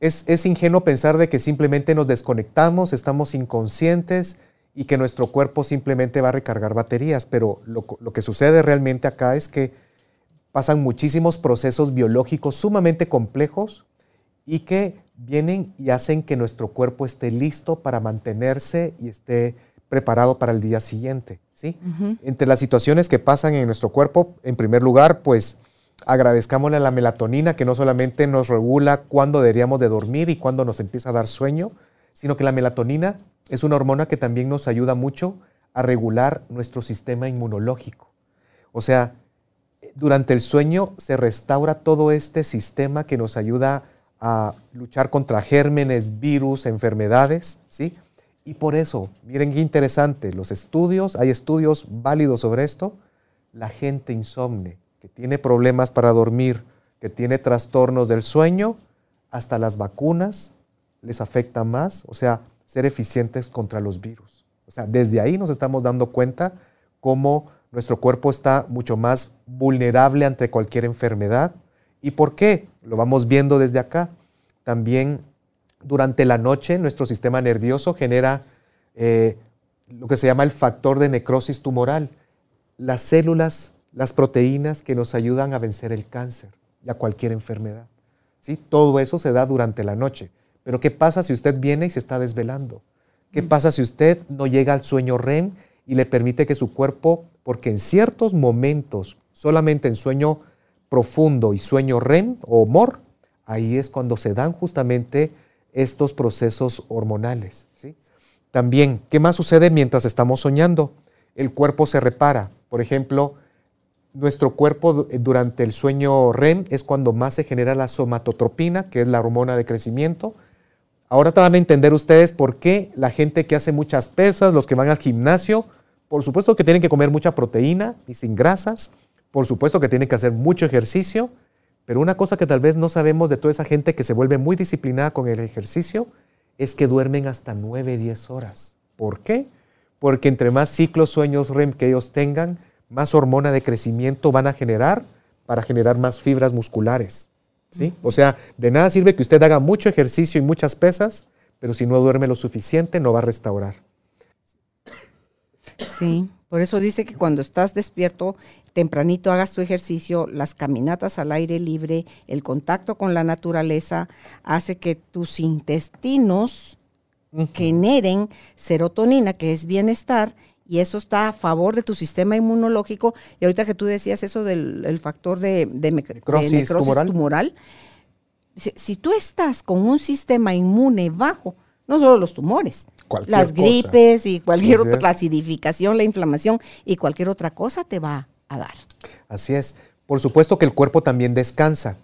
es, ingenuo pensar de que simplemente nos desconectamos, estamos inconscientes y que nuestro cuerpo simplemente va a recargar baterías, pero lo, lo que sucede realmente acá es que pasan muchísimos procesos biológicos sumamente complejos y que vienen y hacen que nuestro cuerpo esté listo para mantenerse y esté preparado para el día siguiente. ¿sí? Entre las situaciones que pasan en nuestro cuerpo, en primer lugar, pues agradezcámosle a la melatonina que no solamente nos regula cuándo deberíamos de dormir y cuándo nos empieza a dar sueño, sino que la melatonina es una hormona que también nos ayuda mucho a regular nuestro sistema inmunológico. O sea, durante el sueño se restaura todo este sistema que nos ayuda a luchar contra gérmenes, virus, enfermedades, ¿sí? Y por eso, miren qué interesante, los estudios, hay estudios válidos sobre esto, la gente insomne, que tiene problemas para dormir, que tiene trastornos del sueño, hasta las vacunas les afecta más, o sea, ser eficientes contra los virus. O sea, desde ahí nos estamos dando cuenta cómo nuestro cuerpo está mucho más vulnerable ante cualquier enfermedad. ¿Y por qué? Lo vamos viendo desde acá. También durante la noche nuestro sistema nervioso genera eh, lo que se llama el factor de necrosis tumoral. Las células, las proteínas que nos ayudan a vencer el cáncer y a cualquier enfermedad. ¿sí? Todo eso se da durante la noche. Pero ¿qué pasa si usted viene y se está desvelando? ¿Qué pasa si usted no llega al sueño REM y le permite que su cuerpo, porque en ciertos momentos, solamente en sueño profundo y sueño REM o MOR, ahí es cuando se dan justamente estos procesos hormonales. ¿sí? También, ¿qué más sucede mientras estamos soñando? El cuerpo se repara. Por ejemplo, nuestro cuerpo durante el sueño REM es cuando más se genera la somatotropina, que es la hormona de crecimiento. Ahora te van a entender ustedes por qué la gente que hace muchas pesas, los que van al gimnasio, por supuesto que tienen que comer mucha proteína y sin grasas, por supuesto que tienen que hacer mucho ejercicio, pero una cosa que tal vez no sabemos de toda esa gente que se vuelve muy disciplinada con el ejercicio es que duermen hasta 9, 10 horas. ¿Por qué? Porque entre más ciclos, sueños REM que ellos tengan, más hormona de crecimiento van a generar para generar más fibras musculares. ¿sí? O sea, de nada sirve que usted haga mucho ejercicio y muchas pesas, pero si no duerme lo suficiente no va a restaurar. Sí, por eso dice que cuando estás despierto, tempranito hagas tu ejercicio, las caminatas al aire libre, el contacto con la naturaleza, hace que tus intestinos generen serotonina, que es bienestar, y eso está a favor de tu sistema inmunológico. Y ahorita que tú decías eso del factor de, necrosis, tumoral, si, tú estás con un sistema inmune bajo, no solo los tumores, las gripes y cualquier otra, la acidificación, la inflamación y cualquier otra cosa te va a dar. Así es. Por supuesto que el cuerpo también descansa.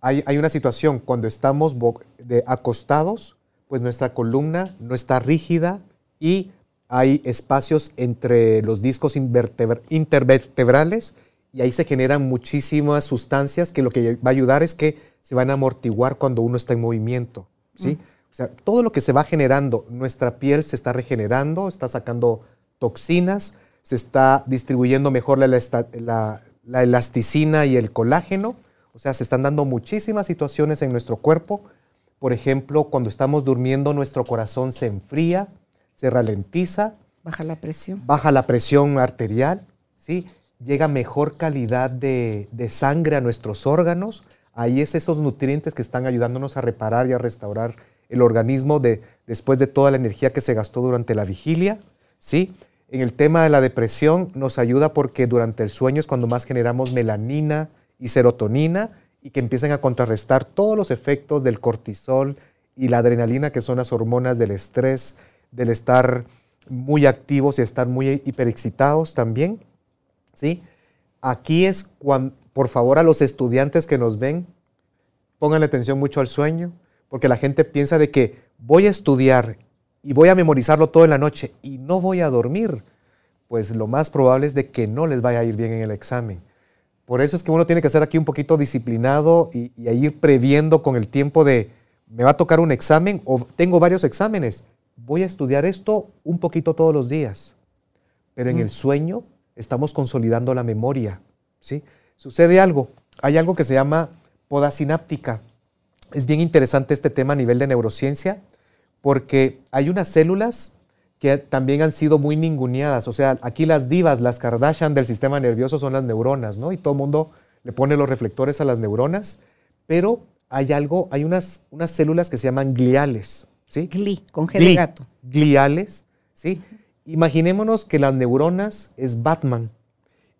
Hay, hay una situación, cuando estamos de acostados, pues nuestra columna no está rígida y hay espacios entre los discos intervertebrales y ahí se generan muchísimas sustancias que lo que va a ayudar es que se van a amortiguar cuando uno está en movimiento. ¿sí? O sea, todo lo que se va generando, nuestra piel se está regenerando, está sacando toxinas, se está distribuyendo mejor la, la elasticina y el colágeno. O sea, se están dando muchísimas situaciones en nuestro cuerpo. Por ejemplo, cuando estamos durmiendo, nuestro corazón se enfría, se ralentiza. Baja la presión. Baja la presión arterial, ¿sí? Llega mejor calidad de, sangre a nuestros órganos. Ahí es esos nutrientes que están ayudándonos a reparar y a restaurar el organismo de, después de toda la energía que se gastó durante la vigilia, ¿sí? En el tema de la depresión nos ayuda porque durante el sueño es cuando más generamos melanina y serotonina y que empiezan a contrarrestar todos los efectos del cortisol y la adrenalina, que son las hormonas del estrés, del estar muy activos y estar muy hiperexcitados también. ¿sí? Aquí es cuando, por favor, a los estudiantes que nos ven, pongan atención mucho al sueño, porque la gente piensa de que voy a estudiar y voy a memorizarlo todo en la noche y no voy a dormir. Pues lo más probable es de que no les vaya a ir bien en el examen. Por eso es que uno tiene que ser aquí un poquito disciplinado y, y ir previendo con el tiempo de, me va a tocar un examen o tengo varios exámenes voy a estudiar esto un poquito todos los días, pero en el sueño estamos consolidando la memoria. ¿sí? Sucede algo, hay algo que se llama poda sináptica. Es bien interesante este tema a nivel de neurociencia porque hay unas células que también han sido muy ninguneadas. O sea, aquí las divas, las Kardashian del sistema nervioso son las neuronas, ¿no? Y todo el mundo le pone los reflectores a las neuronas, pero hay algo, hay unas, unas células que se llaman gliales. ¿Sí? Gli, con G gato. Gliales, ¿sí? Imaginémonos que las neuronas es Batman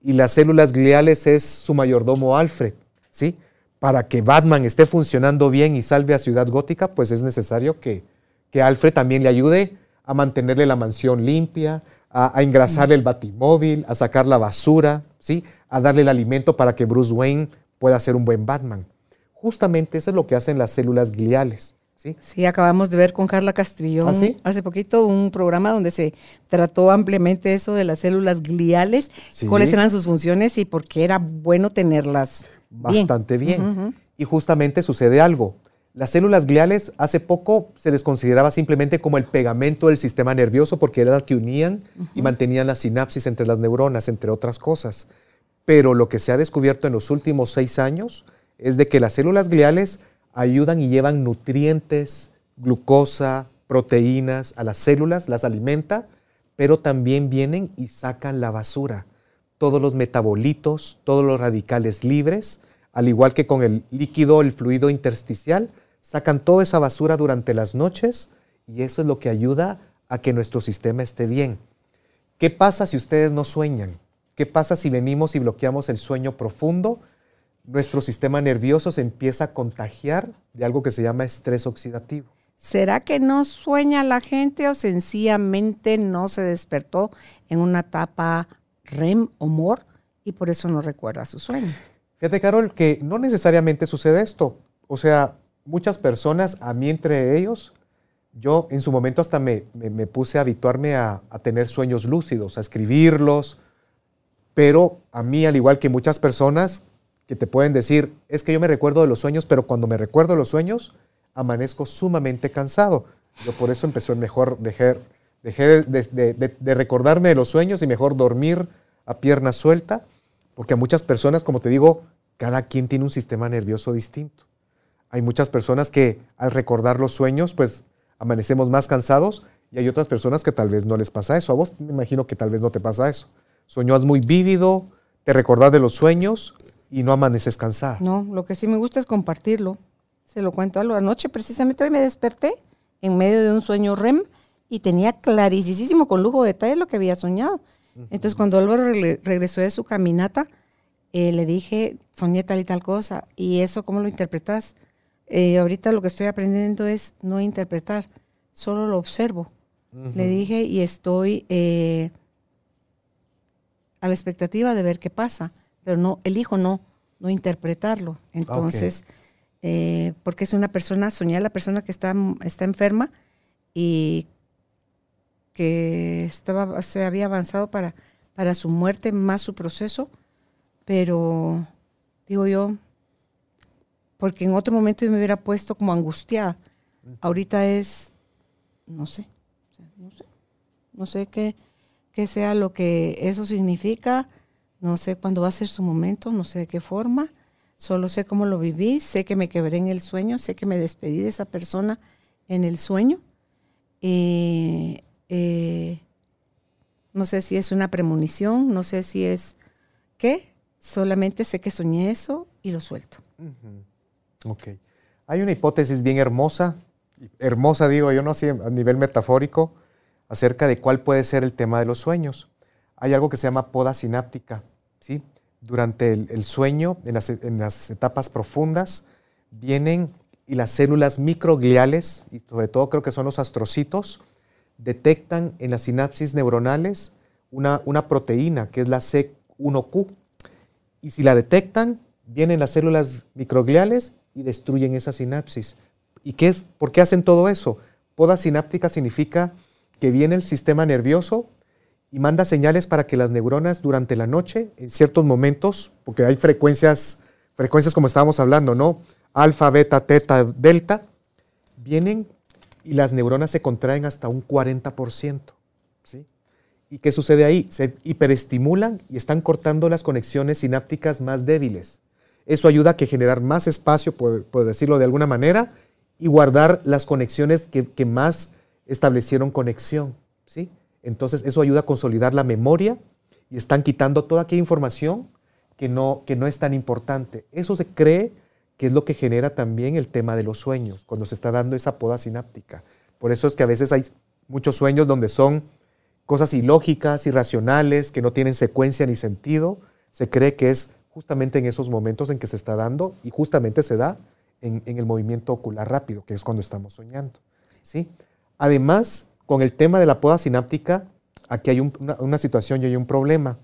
y las células gliales es su mayordomo Alfred, ¿sí? Para que Batman esté funcionando bien y salve a Ciudad Gótica, pues es necesario que, que Alfred también le ayude a mantenerle la mansión limpia, a, engrasarle el batimóvil, a sacar la basura, ¿sí? A darle el alimento para que Bruce Wayne pueda ser un buen Batman. Justamente eso es lo que hacen las células gliales. ¿Sí? acabamos de ver con Carla Castrillón ¿Ah, hace poquito un programa donde se trató ampliamente eso de las células gliales, cuáles eran sus funciones y por qué era bueno tenerlas. Bastante bien. Y justamente sucede algo. Las células gliales hace poco se les consideraba simplemente como el pegamento del sistema nervioso porque era las que unían y mantenían la sinapsis entre las neuronas, entre otras cosas. Pero lo que se ha descubierto en los últimos seis años es de que las células gliales ayudan y llevan nutrientes, glucosa, proteínas a las células, las alimenta, pero también vienen y sacan la basura, todos los metabolitos, todos los radicales libres, al igual que con el líquido, el fluido intersticial, sacan toda esa basura durante las noches y eso es lo que ayuda a que nuestro sistema esté bien. ¿Qué pasa si ustedes no sueñan? ¿Qué pasa si venimos y bloqueamos el sueño profundo? Nuestro sistema nervioso se empieza a contagiar de algo que se llama estrés oxidativo. ¿Será que no sueña la gente o sencillamente no se despertó en una etapa REM o MOR y por eso no recuerda su sueño? Fíjate, Carol, que no necesariamente sucede esto. O sea, muchas personas, a mí entre ellos, yo en su momento hasta me, puse a habituarme a, tener sueños lúcidos, a escribirlos, pero a mí, al igual que muchas personas que te pueden decir, es que yo me recuerdo de los sueños, pero cuando me recuerdo de los sueños, amanezco sumamente cansado. Yo por eso empecé mejor dejar, dejé de, recordarme de los sueños y mejor dormir a pierna suelta, porque a muchas personas, como te digo, cada quien tiene un sistema nervioso distinto. Hay muchas personas que al recordar los sueños, pues amanecemos más cansados y hay otras personas que tal vez no les pasa eso. A vos me imagino que tal vez no te pasa eso. Soñás muy vívido, te recordás de los sueños y no amaneces cansado. No, lo que sí me gusta es compartirlo. Se lo cuento algo. Anoche precisamente hoy me desperté en medio de un sueño REM y tenía clarísimo, con lujo de detalle, lo que había soñado. Entonces cuando Álvaro regresó de su caminata, eh, le dije, soñé tal y tal cosa. ¿Y eso cómo lo interpretas? Eh, ahorita lo que estoy aprendiendo es no interpretar, solo lo observo. Le dije y estoy eh, a la expectativa de ver qué pasa, pero no, elijo no, no interpretarlo. Entonces, eh, porque es una persona, soñé a la persona que está, está enferma y que estaba, se había avanzado para, para su muerte, más su proceso, pero digo yo, porque en otro momento yo me hubiera puesto como angustiada. Ahorita es, no sé, no sé, no sé qué, qué sea lo que eso significa, no sé cuándo va a ser su momento, no sé de qué forma, solo sé cómo lo viví, sé que me quebré en el sueño, sé que me despedí de esa persona en el sueño. Eh, no sé si es una premonición, no sé si es qué, solamente sé que soñé eso y lo suelto. Ok. Hay una hipótesis bien hermosa, hermosa digo yo, no sé, a nivel metafórico, acerca de cuál puede ser el tema de los sueños. Hay algo que se llama poda sináptica, ¿sí? Durante el, sueño, en las, etapas profundas, vienen y las células microgliales, y sobre todo creo que son los astrocitos, detectan en las sinapsis neuronales una, proteína que es la C1Q. Y si la detectan, vienen las células microgliales y destruyen esa sinapsis. ¿Y qué es? por qué hacen todo eso? Poda sináptica significa que viene el sistema nervioso y manda señales para que las neuronas durante la noche, en ciertos momentos, porque hay frecuencias, frecuencias como estábamos hablando, ¿no? Alfa, beta, teta, delta, vienen y las neuronas se contraen hasta un 40%. ¿sí? ¿Y qué sucede ahí? Se hiperestimulan y están cortando las conexiones sinápticas más débiles. Eso ayuda a que generar más espacio, por, decirlo de alguna manera, y guardar las conexiones que, más establecieron conexión. ¿sí? Entonces eso ayuda a consolidar la memoria y están quitando toda aquella información que no, que no es tan importante. Eso se cree que es lo que genera también el tema de los sueños, cuando se está dando esa poda sináptica. Por eso es que a veces hay muchos sueños donde son cosas ilógicas, irracionales, que no tienen secuencia ni sentido. Se cree que es justamente en esos momentos en que se está dando y justamente se da en, el movimiento ocular rápido, que es cuando estamos soñando. ¿sí? Además, con el tema de la poda sináptica, aquí hay una, situación y hay un problema.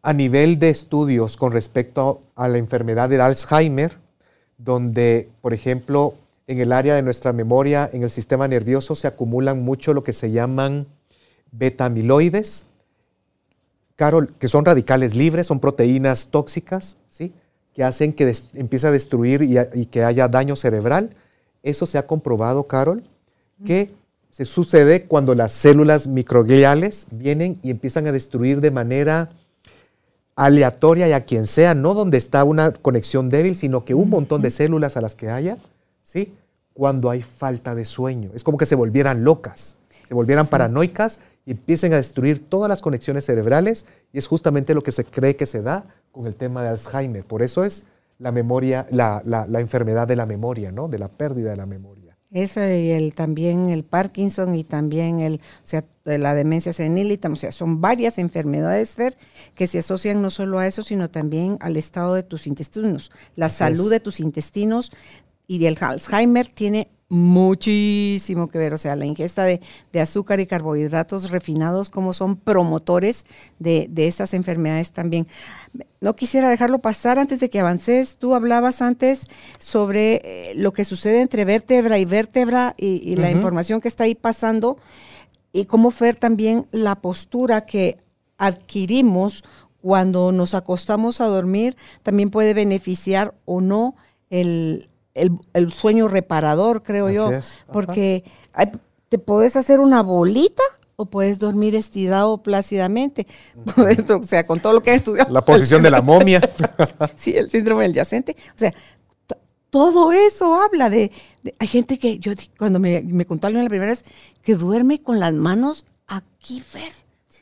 A nivel de estudios con respecto a la enfermedad del Alzheimer, donde, por ejemplo, en el área de nuestra memoria, en el sistema nervioso, se acumulan mucho lo que se llaman beta-amiloides, Carol, que son radicales libres, son proteínas tóxicas, ¿sí? que hacen que empiece a destruir y, que haya daño cerebral. Eso se ha comprobado, Carol, que se sucede cuando las células microgliales vienen y empiezan a destruir de manera aleatoria y a quien sea, no donde está una conexión débil, sino que un montón de células a las que haya, ¿sí? Cuando hay falta de sueño. Es como que se volvieran locas, se volvieran paranoicas y empiecen a destruir todas las conexiones cerebrales y es justamente lo que se cree que se da con el tema de Alzheimer. Por eso es la memoria, la, la, enfermedad de la memoria, ¿no? De la pérdida de la memoria. Esa y el, también el Parkinson y también el, o sea, la demencia senil, o sea, son varias enfermedades, Fer, que se asocian no solo a eso, sino también al estado de tus intestinos. La salud de tus intestinos y el Alzheimer tiene muchísimo que ver, o sea, la ingesta de, azúcar y carbohidratos refinados como son promotores de, de, estas enfermedades también. No quisiera dejarlo pasar antes de que avances. Tú hablabas antes sobre eh, lo que sucede entre vértebra y vértebra y, la información que está ahí pasando y cómo Fer también la postura que adquirimos cuando nos acostamos a dormir también puede beneficiar o no el, el, sueño reparador, creo yo. Porque te puedes hacer una bolita o puedes dormir estirado plácidamente. (laughs) o sea, con todo lo que he estudiado. La posición de la momia. (laughs) sí, el síndrome del yacente. O sea, todo eso habla de, Hay gente que, yo cuando me, me contó alguien la primera vez, que duerme con las manos aquí, Fer,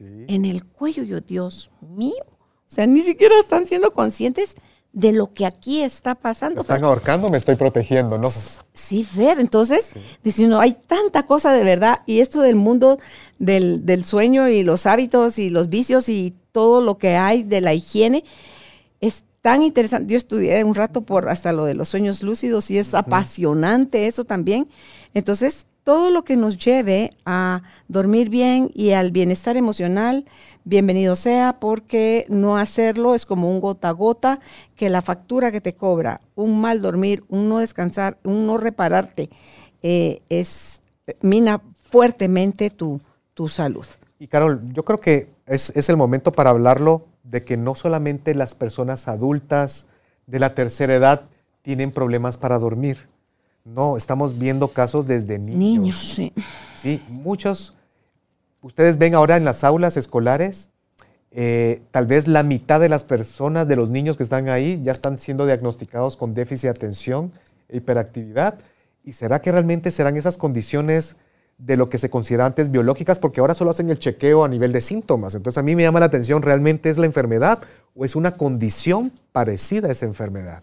en el cuello. Yo, Dios mío. O sea, ni siquiera están siendo conscientes de lo que aquí está pasando. Me están ahorcando, me estoy protegiendo, ¿no? Sí, Fer, entonces, diciendo, hay tanta cosa de verdad y esto del mundo del, sueño y los hábitos y los vicios y todo lo que hay de la higiene es tan interesante. Yo estudié un rato por hasta lo de los sueños lúcidos y es apasionante eso también. Entonces, todo lo que nos lleve a dormir bien y al bienestar emocional, bienvenido sea, porque no hacerlo es como un gota a gota, que la factura que te cobra, un mal dormir, un no descansar, un no repararte, eh, es, mina fuertemente tu, tu salud. Y Carol, yo creo que es, es el momento para hablarlo de que no solamente las personas adultas de la tercera edad tienen problemas para dormir no, estamos viendo casos desde niños. Niños, sí. Sí, muchos. Ustedes ven ahora en las aulas escolares, eh, tal vez la mitad de las personas, de los niños que están ahí, ya están siendo diagnosticados con déficit de atención e hiperactividad. ¿Y será que realmente serán esas condiciones de lo que se considera antes biológicas? Porque ahora solo hacen el chequeo a nivel de síntomas. Entonces a mí me llama la atención, ¿realmente es la enfermedad o es una condición parecida a esa enfermedad?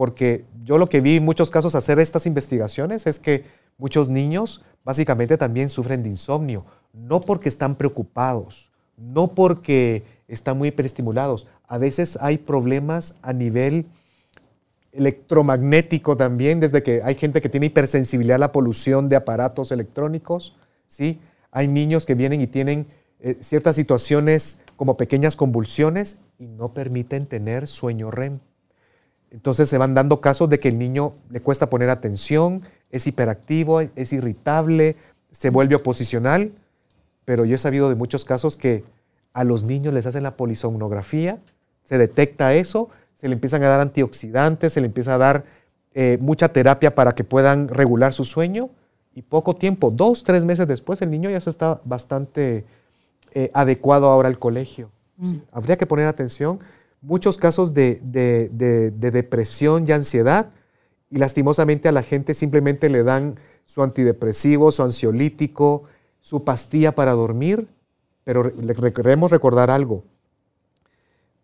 Porque yo lo que vi en muchos casos hacer estas investigaciones es que muchos niños básicamente también sufren de insomnio, no porque están preocupados, no porque están muy hiperestimulados. A veces hay problemas a nivel electromagnético también, desde que hay gente que tiene hipersensibilidad a la polución de aparatos electrónicos, ¿sí? Hay niños que vienen y tienen eh, ciertas situaciones como pequeñas convulsiones y no permiten tener sueño REM. Entonces se van dando casos de que el niño le cuesta poner atención, es hiperactivo, es irritable, se vuelve oposicional, pero yo he sabido de muchos casos que a los niños les hacen la polisomnografía, se detecta eso, se le empiezan a dar antioxidantes, se le empieza a dar eh, mucha terapia para que puedan regular su sueño y poco tiempo, dos, tres meses después, el niño ya se está bastante eh, adecuado ahora al colegio. Mm. Habría que poner atención muchos casos de, depresión y ansiedad y lastimosamente a la gente simplemente le dan su antidepresivo, su ansiolítico, su pastilla para dormir, pero queremos recordar algo.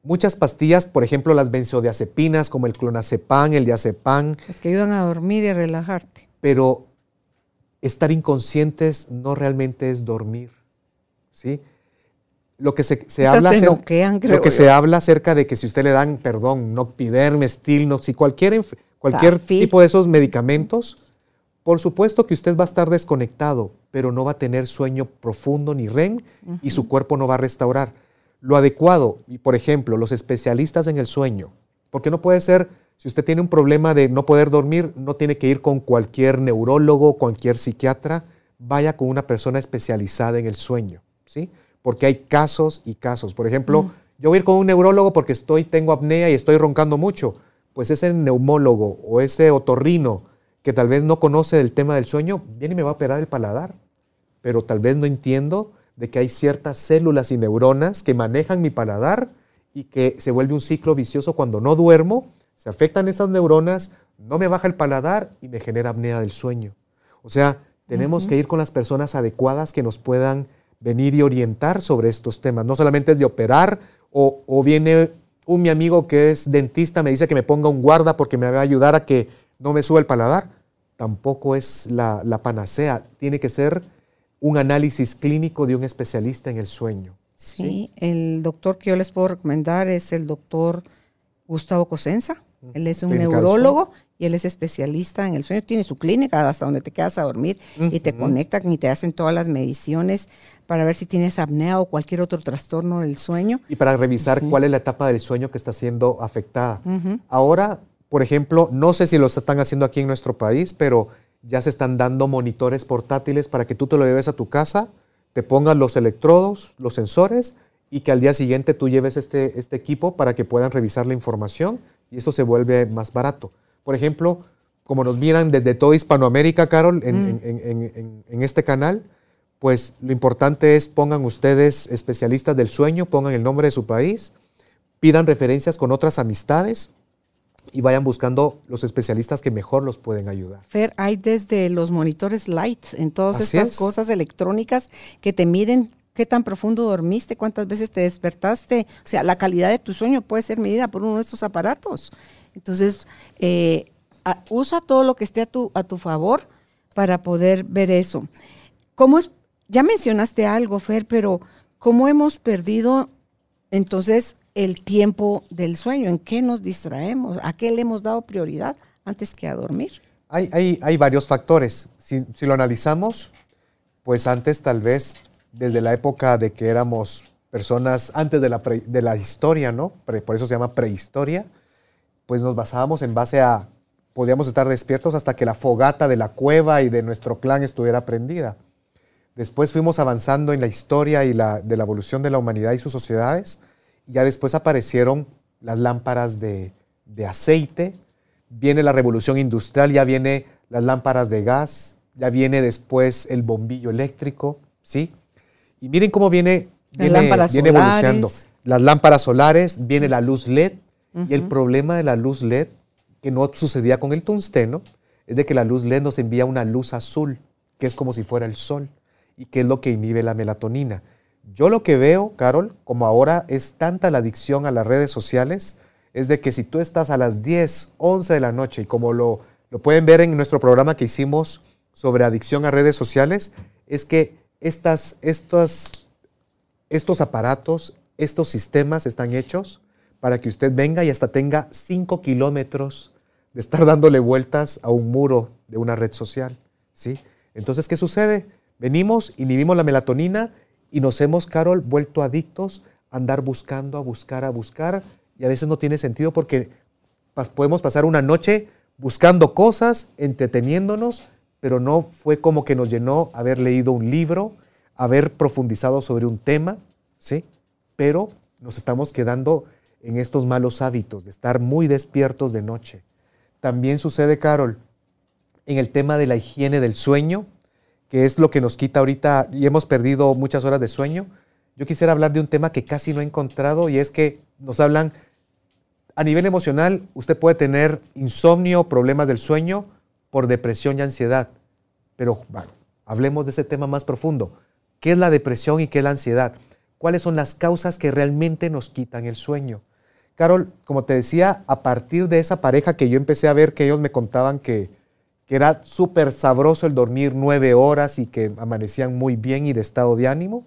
Muchas pastillas, por ejemplo las benzodiazepinas como el clonazepam, el diazepam. Es que ayudan a dormir y a relajarte. Pero estar inconscientes no realmente es dormir. ¿sí? Lo que se, habla lo que se habla acerca de que si usted le dan, perdón, Nocpiderm, Stilnox y cualquier, cualquier tipo de esos medicamentos, por supuesto que usted va a estar desconectado, pero no va a tener sueño profundo ni REM y su cuerpo no va a restaurar. Lo adecuado, y por ejemplo, los especialistas en el sueño, porque no puede ser, si usted tiene un problema de no poder dormir, no tiene que ir con cualquier neurólogo, cualquier psiquiatra, vaya con una persona especializada en el sueño, ¿sí? Porque hay casos y casos. Por ejemplo, mm. yo voy a ir con un neurólogo porque estoy, tengo apnea y estoy roncando mucho. Pues ese neumólogo o ese otorrino que tal vez no conoce el tema del sueño, viene y me va a operar el paladar. Pero tal vez no entiendo de que hay ciertas células y neuronas que manejan mi paladar y que se vuelve un ciclo vicioso cuando no duermo, se afectan esas neuronas, no me baja el paladar y me genera apnea del sueño. O sea, tenemos que ir con las personas adecuadas que nos puedan venir y orientar sobre estos temas. No solamente es de operar o, viene un mi amigo que es dentista me dice que me ponga un guarda porque me va a ayudar a que no me suba el paladar. Tampoco es la, panacea. Tiene que ser un análisis clínico de un especialista en el sueño. Sí, el doctor que yo les puedo recomendar es el doctor Gustavo Cosenza. Él es un neurólogo y él es especialista en el sueño. Tiene su clínica hasta donde te quedas a dormir y te conectan y te hacen todas las mediciones para ver si tienes apnea o cualquier otro trastorno del sueño. Y para revisar cuál es la etapa del sueño que está siendo afectada. Ahora, por ejemplo, no sé si lo están haciendo aquí en nuestro país, pero ya se están dando monitores portátiles para que tú te lo lleves a tu casa, te pongas los electrodos, los sensores y que al día siguiente tú lleves este, este equipo para que puedan revisar la información y esto se vuelve más barato. Por ejemplo, como nos miran desde toda Hispanoamérica, Carol, en, mm. en, este canal, pues lo importante es pongan ustedes especialistas del sueño, pongan el nombre de su país, pidan referencias con otras amistades y vayan buscando los especialistas que mejor los pueden ayudar. Fer, hay desde los monitores light en todas estas cosas electrónicas que te miden qué tan profundo dormiste, cuántas veces te despertaste. O sea, la calidad de tu sueño puede ser medida por uno de estos aparatos. Entonces, eh, usa todo lo que esté a tu, a tu favor para poder ver eso. ¿Cómo es? Ya mencionaste algo, Fer, pero ¿cómo hemos perdido entonces el tiempo del sueño? ¿En qué nos distraemos? ¿A qué le hemos dado prioridad antes que a dormir? Hay, hay, hay varios factores. Si, si, lo analizamos, pues antes tal vez desde la época de que éramos personas antes de la, de la historia, ¿no? Por eso se llama prehistoria, pues nos basábamos en base a, podíamos estar despiertos hasta que la fogata de la cueva y de nuestro clan estuviera prendida. Después fuimos avanzando en la historia y la, de la evolución de la humanidad y sus sociedades. Y ya después aparecieron las lámparas de, de aceite, viene la revolución industrial, ya viene las lámparas de gas, ya viene después el bombillo eléctrico, ¿sí? Y miren cómo viene, viene, evolucionando. Las lámparas solares, viene la luz LED. Y el problema de la luz LED, que no sucedía con el tungsteno, es de que la luz LED nos envía una luz azul, que es como si fuera el sol, y que es lo que inhibe la melatonina. Yo lo que veo, Carol, como ahora es tanta la adicción a las redes sociales, es de que si tú estás a las 10, 11 de la noche, y como lo, lo pueden ver en nuestro programa que hicimos sobre adicción a redes sociales, es que estas, estos, estos aparatos, estos sistemas están hechos para que usted venga y hasta tenga 5 kilómetros de estar (laughs) dándole vueltas a un muro de una red social. ¿sí? Entonces, ¿qué sucede? Venimos, inhibimos la melatonina y nos hemos, Carol, vuelto adictos a andar buscando, a buscar, a buscar. Y a veces no tiene sentido porque podemos pasar una noche buscando cosas, entreteniéndonos, pero no fue como que nos llenó haber leído un libro, haber profundizado sobre un tema, ¿sí? Pero nos estamos quedando en estos malos hábitos de estar muy despiertos de noche. También sucede, Carol, en el tema de la higiene del sueño, que es lo que nos quita ahorita y hemos perdido muchas horas de sueño. Yo quisiera hablar de un tema que casi no he encontrado y es que nos hablan a nivel emocional, usted puede tener insomnio, problemas del sueño, por depresión y ansiedad. Pero bueno, hablemos de ese tema más profundo. ¿Qué es la depresión y qué es la ansiedad? ¿Cuáles son las causas que realmente nos quitan el sueño? Carol, como te decía, a partir de esa pareja que yo empecé a ver que ellos me contaban que, que era súper sabroso el dormir nueve horas y que amanecían muy bien y de estado de ánimo,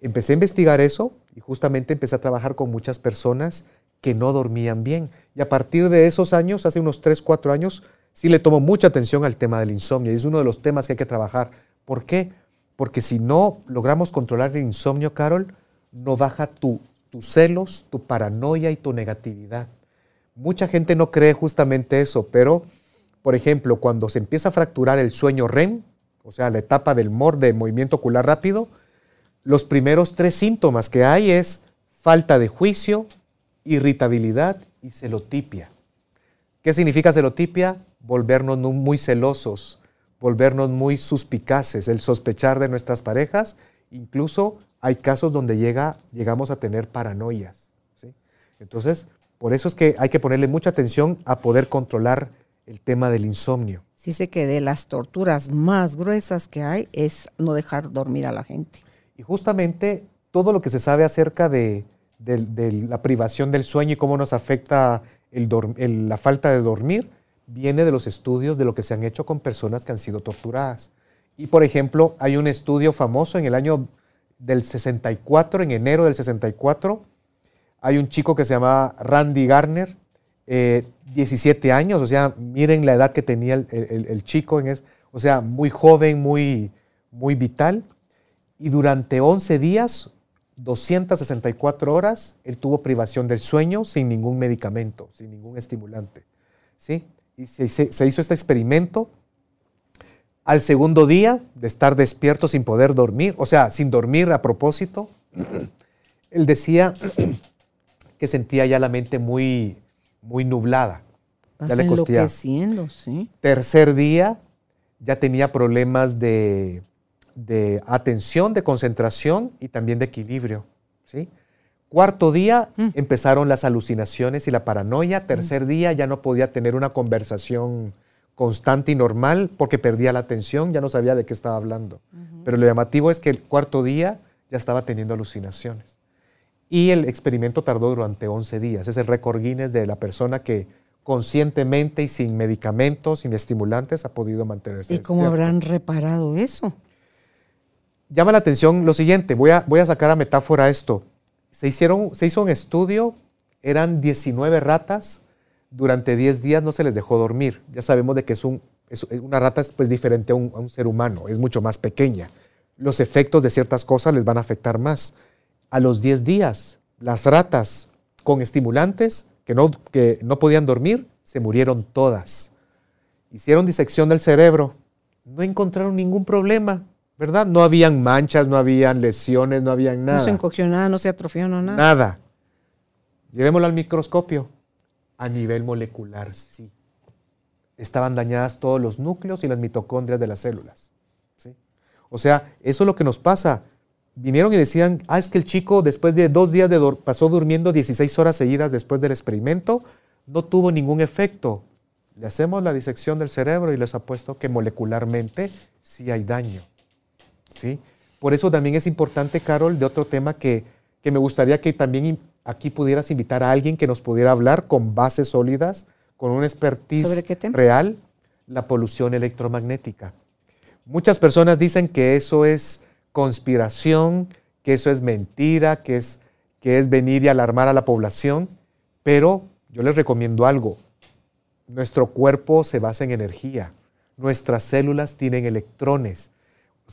empecé a investigar eso y justamente empecé a trabajar con muchas personas que no dormían bien. Y a partir de esos años, hace unos tres, cuatro años, sí le tomo mucha atención al tema del insomnio es uno de los temas que hay que trabajar. ¿Por qué? Porque si no logramos controlar el insomnio, Carol, no baja tu, tus celos, tu paranoia y tu negatividad. Mucha gente no cree justamente eso, pero, por ejemplo, cuando se empieza a fracturar el sueño REM, o sea, la etapa del MOR de movimiento ocular rápido, los primeros tres síntomas que hay es falta de juicio, irritabilidad y celotipia. ¿Qué significa celotipia? Volvernos muy celosos, volvernos muy suspicaces, el sospechar de nuestras parejas. Incluso hay casos donde llega, llegamos a tener paranoias. Entonces, por eso es que hay que ponerle mucha atención a poder controlar el tema del insomnio. Dice que de las torturas más gruesas que hay es no dejar dormir a la gente. Y justamente todo lo que se sabe acerca de, de, la privación del sueño y cómo nos afecta la falta de dormir, viene de los estudios de lo que se han hecho con personas que han sido torturadas. Y por ejemplo, hay un estudio famoso en el año del 64, en enero del 64, hay un chico que se llama Randy Garner, 17 eh, años, o sea, miren la edad que tenía el, chico, en o sea, muy joven, muy, muy vital. Y durante 11 días, 264 horas, él tuvo privación del sueño sin ningún medicamento, sin ningún estimulante. ¿sí? Y se, se hizo este experimento. Al segundo día de estar despierto sin poder dormir, o sea, sin dormir a propósito, (clears throat) él decía (clears throat) que sentía ya la mente muy, muy nublada. ya le enloqueciendo, sí. Tercer día, ya tenía problemas de, atención, de concentración y también de equilibrio. ¿sí? Cuarto día mm. empezaron las alucinaciones y la paranoia. Mm. Tercer día ya no podía tener una conversación constante y normal porque perdía la atención, ya no sabía de qué estaba hablando. Pero lo llamativo es que el cuarto día ya estaba teniendo alucinaciones. Y el experimento tardó durante 11 días. Es el récord Guinness de la persona que conscientemente y sin medicamentos, sin estimulantes, ha podido mantenerse. ¿Y cómo habrán reparado eso? Llama la atención lo siguiente, voy a, voy a sacar a metáfora esto. Se, hicieron, se hizo un estudio, eran 19 ratas, durante 10 días no se les dejó dormir. Ya sabemos de que es, un, una rata es pues, diferente a un, a un ser humano, es mucho más pequeña. Los efectos de ciertas cosas les van a afectar más a los 10 días, las ratas con estimulantes que no, que no podían dormir, se murieron todas. Hicieron disección del cerebro, no encontraron ningún problema, ¿verdad? No habían manchas, no habían lesiones, no habían nada. No se encogió nada, no se atrofió nada. Nada. Llevémoslo al microscopio. A nivel molecular, sí. Estaban dañadas todos los núcleos y las mitocondrias de las células. ¿sí? O sea, eso es lo que nos pasa vinieron y decían, ah, es que el chico después de dos días de pasó durmiendo 16 horas seguidas después del experimento, no tuvo ningún efecto. Le hacemos la disección del cerebro y les apuesto que molecularmente sí hay daño. ¿Sí? Por eso también es importante, Carol, de otro tema que, que me gustaría que también aquí pudieras invitar a alguien que nos pudiera hablar con bases sólidas, con un expertise real, la polución electromagnética. Muchas personas dicen que eso es conspiración, que eso es mentira, que es, que es venir y alarmar a la población, pero yo les recomiendo algo. Nuestro cuerpo se basa en energía, nuestras células tienen electrones,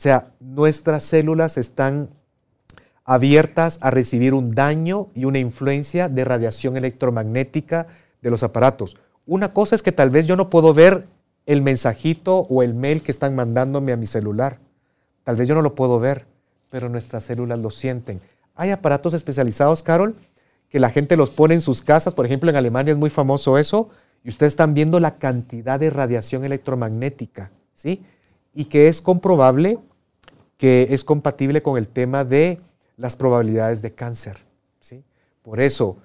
o sea, nuestras células están abiertas a recibir un daño y una influencia de radiación electromagnética de los aparatos. Una cosa es que tal vez yo no puedo ver el mensajito o el mail que están mandándome a mi celular, Tal vez yo no lo puedo ver, pero nuestras células lo sienten. Hay aparatos especializados, Carol, que la gente los pone en sus casas. Por ejemplo, en Alemania es muy famoso eso. Y ustedes están viendo la cantidad de radiación electromagnética, ¿sí? Y que es comprobable que es compatible con el tema de las probabilidades de cáncer, ¿sí? Por eso,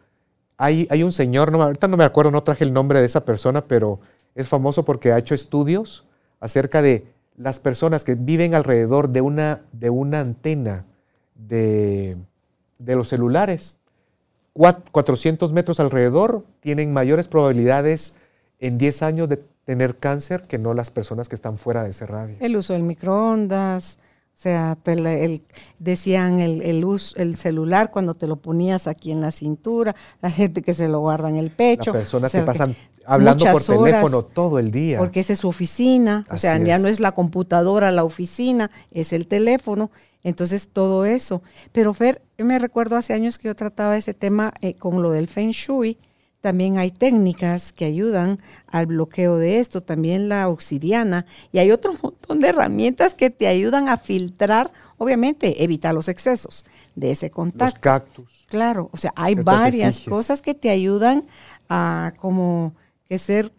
hay, hay un señor, no, ahorita no me acuerdo, no traje el nombre de esa persona, pero es famoso porque ha hecho estudios acerca de las personas que viven alrededor de una, de una antena de, los celulares, 400 metros alrededor, tienen mayores probabilidades en 10 años de tener cáncer que no las personas que están fuera de ese radio. El uso del microondas, o sea, decían el, el, el, celular cuando te lo ponías aquí en la cintura, la gente que se lo guarda en el pecho. Las personas que pasan hablando por teléfono todo el día. Porque esa es su oficina, o sea, ya no es la computadora la oficina, es el teléfono. Entonces, todo eso. Pero Fer, yo me recuerdo hace años que yo trataba ese tema eh, con lo del Feng Shui. También hay técnicas que ayudan al bloqueo de esto, también la obsidiana. Y hay otro (laughs) montón de herramientas que te ayudan a filtrar, obviamente, evitar los excesos de ese contacto. Los cactus. Claro, o sea, hay varias cosas que te ayudan a como que ser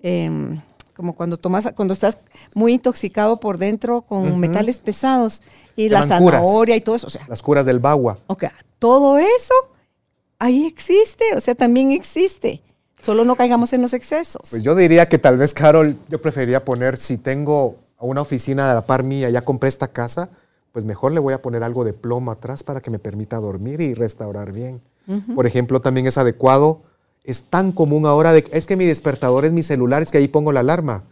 em, como cuando tomas, cuando estás muy intoxicado por dentro con metales pesados y la zanahoria y todo eso. O sea, Las curas del bagua. Ok, todo eso ahí existe, o sea, también existe. Solo no caigamos en los excesos. Pues yo diría que tal vez, Carol, yo preferiría poner, si tengo una oficina de la par mía, ya compré esta casa, pues mejor le voy a poner algo de plomo atrás para que me permita dormir y restaurar bien. Por ejemplo, también es adecuado, es tan común ahora, de, es que mi despertador es mi celular, es que ahí pongo la alarma.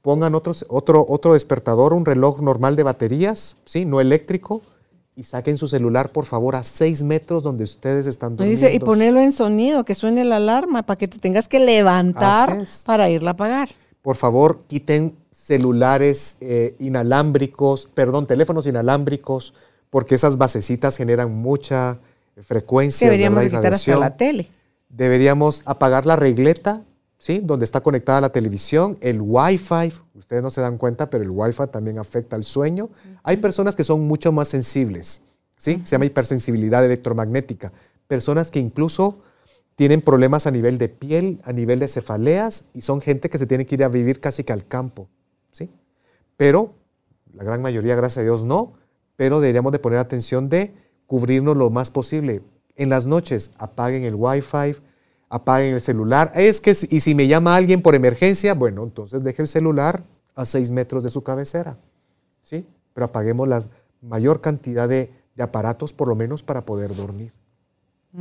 Pongan otro, otro despertador, un reloj normal de baterías, ¿sí? no eléctrico, y saquen su celular, por favor, a seis metros donde ustedes están durmiendo. y ponerlo en sonido, que suene la alarma, para que te tengas que levantar para irla a apagar. Por favor, quiten celulares eh, inalámbricos, perdón, teléfonos inalámbricos, porque esas basecitas generan mucha frecuencia. Deberíamos quitar hasta la tele. Deberíamos apagar la regleta, ¿sí? Donde está conectada la televisión, el Wi-Fi. Ustedes no se dan cuenta, pero el Wi-Fi también afecta al sueño. Hay personas que son mucho más sensibles, ¿sí? Se llama hipersensibilidad electromagnética. Personas que incluso tienen problemas a nivel de piel, a nivel de cefaleas, y son gente que se tiene que ir a vivir casi que al campo, ¿sí? Pero la gran mayoría, gracias a Dios, no, pero deberíamos de poner atención de cubrirnos lo más posible. En las noches apaguen el wifi, apaguen el celular. Es que, y si me llama alguien por emergencia, bueno, entonces deje el celular a seis metros de su cabecera. ¿sí? Pero apaguemos la mayor cantidad de, aparatos, por lo menos para poder dormir.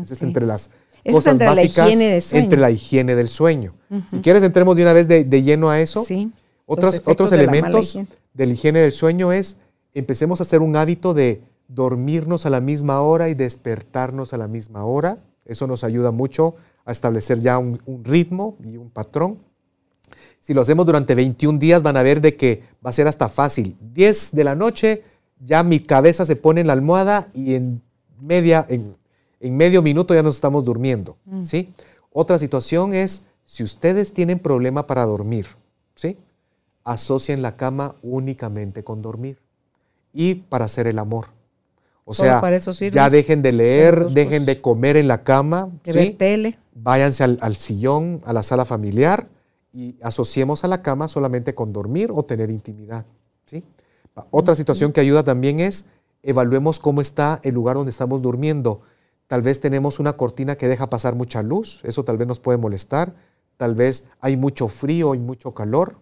es entre las cosas entre básicas, la higiene entre la higiene del sueño. Si quieres, entremos de una vez de, lleno a eso. Sí. Otros, otros elementos de la higiene del sueño es, empecemos a hacer un hábito de dormirnos a la misma hora y despertarnos a la misma hora. Eso nos ayuda mucho a establecer ya un, ritmo y un patrón. Si lo hacemos durante 21 días van a ver de que va a ser hasta fácil. 10 de la noche ya mi cabeza se pone en la almohada y en, media, en, medio minuto ya nos estamos durmiendo. Mm. ¿sí? Otra situación es si ustedes tienen problema para dormir, ¿sí? asocien la cama únicamente con dormir y para hacer el amor. O sea, ya dejen de leer, dejen de comer en la cama. De ver tele. Váyanse al, sillón, a la sala familiar y asociemos a la cama solamente con dormir o tener intimidad. ¿sí? Otra situación que ayuda también es evaluemos cómo está el lugar donde estamos durmiendo. Tal vez tenemos una cortina que deja pasar mucha luz, eso tal vez nos puede molestar. Tal vez hay mucho frío y mucho calor,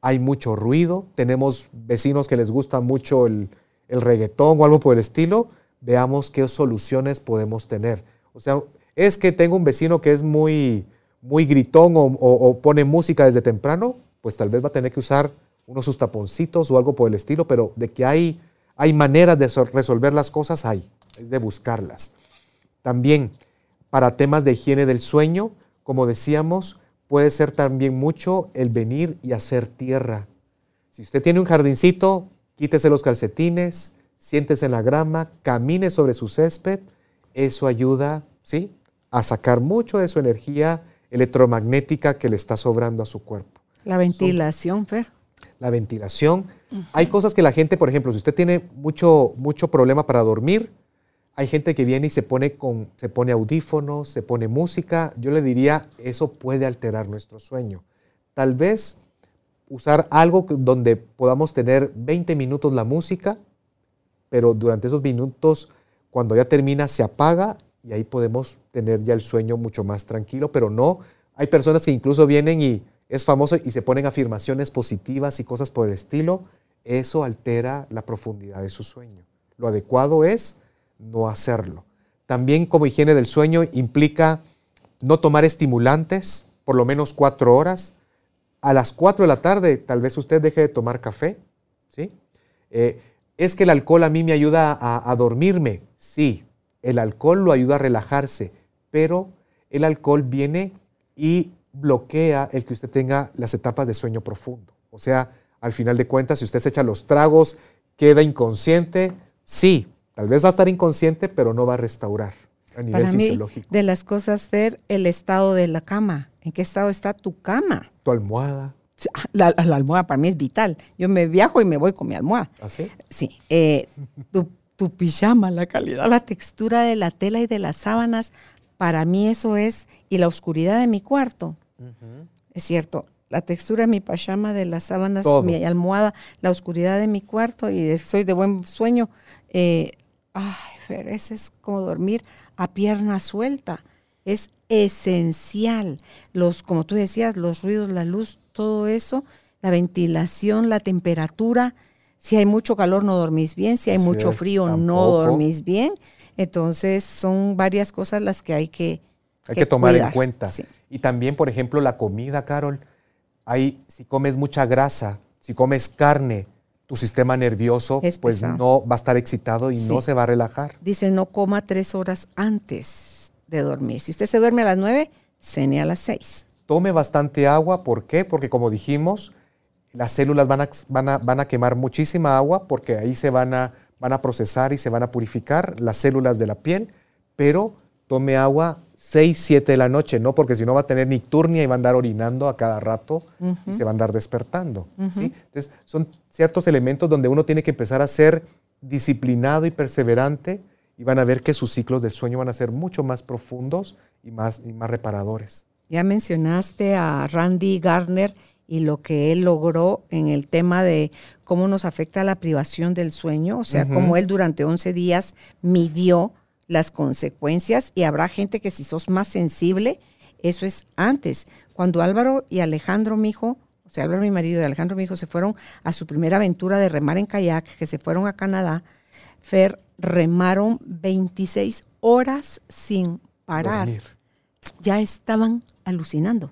hay mucho ruido, tenemos vecinos que les gusta mucho el, el reggaetón o algo por el estilo, veamos qué soluciones podemos tener. O sea, es que tengo un vecino que es muy, muy gritón o, pone música desde temprano, pues tal vez va a tener que usar unos sus taponcitos o algo por el estilo, pero de que hay, hay maneras de resolver las cosas, hay, es de buscarlas. También para temas de higiene del sueño, como decíamos, puede ser también mucho el venir y hacer tierra. Si usted tiene un jardincito, Quítese los calcetines, siéntese en la grama, camine sobre su césped. Eso ayuda, ¿sí? A sacar mucho de su energía electromagnética que le está sobrando a su cuerpo. La ventilación, Fer. La ventilación. Hay cosas que la gente, por ejemplo, si usted tiene mucho, mucho problema para dormir, hay gente que viene y se pone, con, se pone audífonos, se pone música. Yo le diría, eso puede alterar nuestro sueño. Tal vez usar algo donde podamos tener 20 minutos la música, pero durante esos minutos, cuando ya termina, se apaga y ahí podemos tener ya el sueño mucho más tranquilo, pero no, hay personas que incluso vienen y es famoso y se ponen afirmaciones positivas y cosas por el estilo, eso altera la profundidad de su sueño. Lo adecuado es no hacerlo. También como higiene del sueño implica no tomar estimulantes por lo menos cuatro horas, a las 4 de la tarde tal vez usted deje de tomar café, ¿sí? Eh, es que el alcohol a mí me ayuda a, a, dormirme. Sí, el alcohol lo ayuda a relajarse, pero el alcohol viene y bloquea el que usted tenga las etapas de sueño profundo. O sea, al final de cuentas, si usted se echa los tragos, queda inconsciente, sí, tal vez va a estar inconsciente, pero no va a restaurar a nivel Para. Mí, de las cosas, ver el estado de la cama. ¿En qué estado está tu cama? Tu almohada. La, almohada para mí es vital. Yo me viajo y me voy con mi almohada. ¿Ah, sí? Sí. Eh, tu, pijama, la calidad, la textura de la tela y de las sábanas, para mí eso es, y la oscuridad de mi cuarto. Es cierto, la textura de mi pijama, de las sábanas, mi almohada, la oscuridad de mi cuarto y soy de buen sueño. Eh, ay, Fer, ese es como dormir a pierna suelta es esencial. Los, como tú decías, los ruidos, la luz, todo eso, la ventilación, la temperatura, Si hay mucho calor, no dormís bien. Si hay mucho frío, no dormís bien. Entonces, son varias cosas las que hay que Hay que, tomar en cuenta. Y también, por ejemplo, la comida, Carol. Hay, si comes mucha grasa, si comes carne, tu sistema nervioso pues no va a estar excitado y no se va a relajar. Dice, no coma tres horas antes de dormir. Si usted se duerme a las nueve, cene a las seis. Tome bastante agua, ¿por qué? Porque como dijimos, las células van a, van a, van a quemar muchísima agua porque ahí se van a, van a procesar y se van a purificar las células de la piel, pero tome agua 6, 7 de la noche, no porque si no va a tener nicturnia y va a andar orinando a cada rato y se va a andar despertando. ¿sí? Entonces, son ciertos elementos donde uno tiene que empezar a ser disciplinado y perseverante y van a ver que sus ciclos de sueño van a ser mucho más profundos y más, y más reparadores. Ya mencionaste a Randy Garner y lo que él logró en el tema de cómo nos afecta la privación del sueño, o sea, cómo él durante 11 días midió las consecuencias y habrá gente que si sos más sensible, eso es antes. Cuando Álvaro y Alejandro, mi hijo, o sea, Álvaro, mi marido y Alejandro, mi hijo, se fueron a su primera aventura de remar en kayak, que se fueron a Canadá, Fer, remaron 26 horas sin parar. Ya estaban alucinando.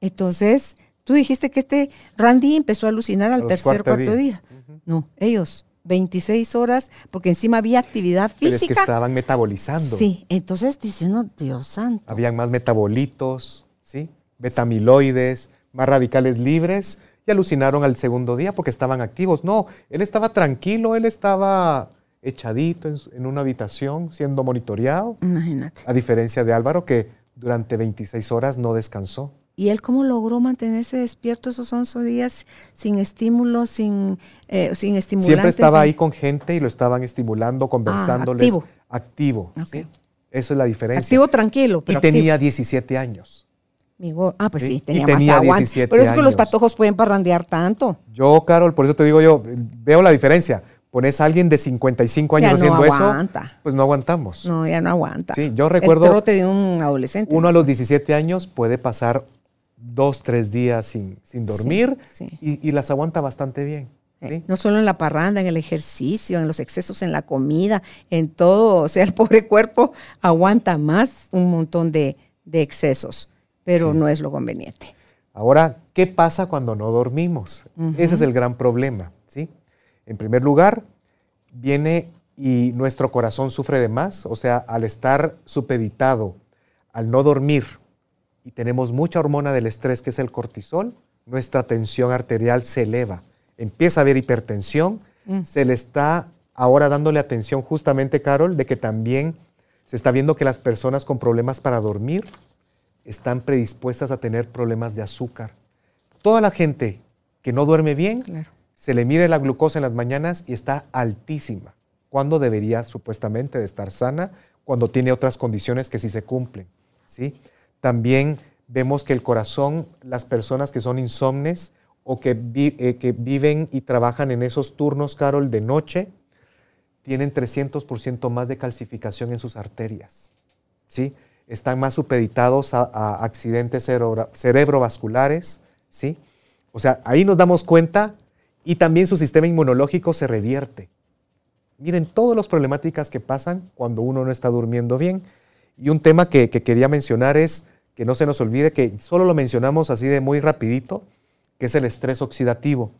Entonces, tú dijiste que este Randy empezó a alucinar al tercer, cuarto día. No, ellos 26 horas, porque encima había actividad física. Pero es que estaban metabolizando. Sí, entonces diciendo, Dios santo. Habían más metabolitos, ¿sí? Betamiloides, más radicales libres, y alucinaron al segundo día porque estaban activos. No, él estaba tranquilo, él estaba echadito en, en una habitación siendo monitoreado. Imagínate. A diferencia de Álvaro, que durante 26 horas no descansó. ¿Y él cómo logró mantenerse despierto esos 11 días sin estímulo, sin, eh, sin estimulantes? Siempre estaba ahí con gente y lo estaban estimulando, conversándoles. Ah, activo. activo Eso es la diferencia. Activo tranquilo. Pero y tenía 17 años. ah, pues sí, tenía, tenía 17 Pero es que los patojos pueden parrandear tanto. Yo, Carol, por eso te digo yo, veo la diferencia pones a alguien de 55 años haciendo eso, pues no aguantamos. No, ya no aguanta. Sí, yo recuerdo. El trote de un adolescente. Uno a los 17 años puede pasar dos, tres días sin, sin dormir Y, las aguanta bastante bien. Eh, no solo en la parranda, en el ejercicio, en los excesos en la comida, en todo. O sea, el pobre cuerpo aguanta más un montón de, excesos, pero no es lo conveniente. Ahora, ¿qué pasa cuando no dormimos? Ese es el gran problema. ¿sí? En primer lugar, viene y nuestro corazón sufre de más, o sea, al estar supeditado, al no dormir, y tenemos mucha hormona del estrés que es el cortisol, nuestra tensión arterial se eleva. Empieza a haber hipertensión, mm. se le está ahora dándole atención justamente, Carol, de que también se está viendo que las personas con problemas para dormir están predispuestas a tener problemas de azúcar. Toda la gente que no duerme bien, se le mide la glucosa en las mañanas y está altísima, cuando debería supuestamente de estar sana, cuando tiene otras condiciones que sí se cumplen. ¿sí? También vemos que el corazón, las personas que son insomnes o que, eh, que viven y trabajan en esos turnos, Carol, de noche, tienen 300% más de calcificación en sus arterias. ¿sí? Están más supeditados a, accidentes cerebrovasculares. ¿sí? O sea, ahí nos damos cuenta y también su sistema inmunológico se revierte. Miren todas las problemáticas que pasan cuando uno no está durmiendo bien. Y un tema que, quería mencionar es que no se nos olvide que solo lo mencionamos así de muy rapidito, que es el estrés oxidativo.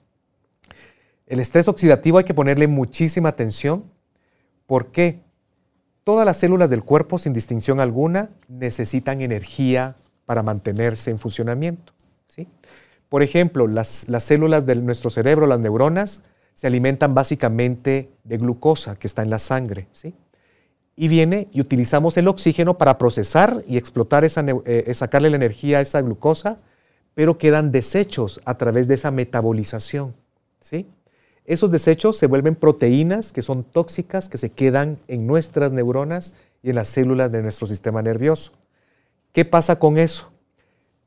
El estrés oxidativo hay que ponerle muchísima atención porque todas las células del cuerpo, sin distinción alguna, necesitan energía para mantenerse en funcionamiento. ¿sí? Por ejemplo, las, las células de nuestro cerebro, las neuronas, se alimentan básicamente de glucosa que está en la sangre. ¿sí? Y viene y utilizamos el oxígeno para procesar y explotar esa, eh, sacarle la energía a esa glucosa, pero quedan desechos a través de esa metabolización. ¿sí? Esos desechos se vuelven proteínas que son tóxicas, que se quedan en nuestras neuronas y en las células de nuestro sistema nervioso. ¿Qué pasa con eso?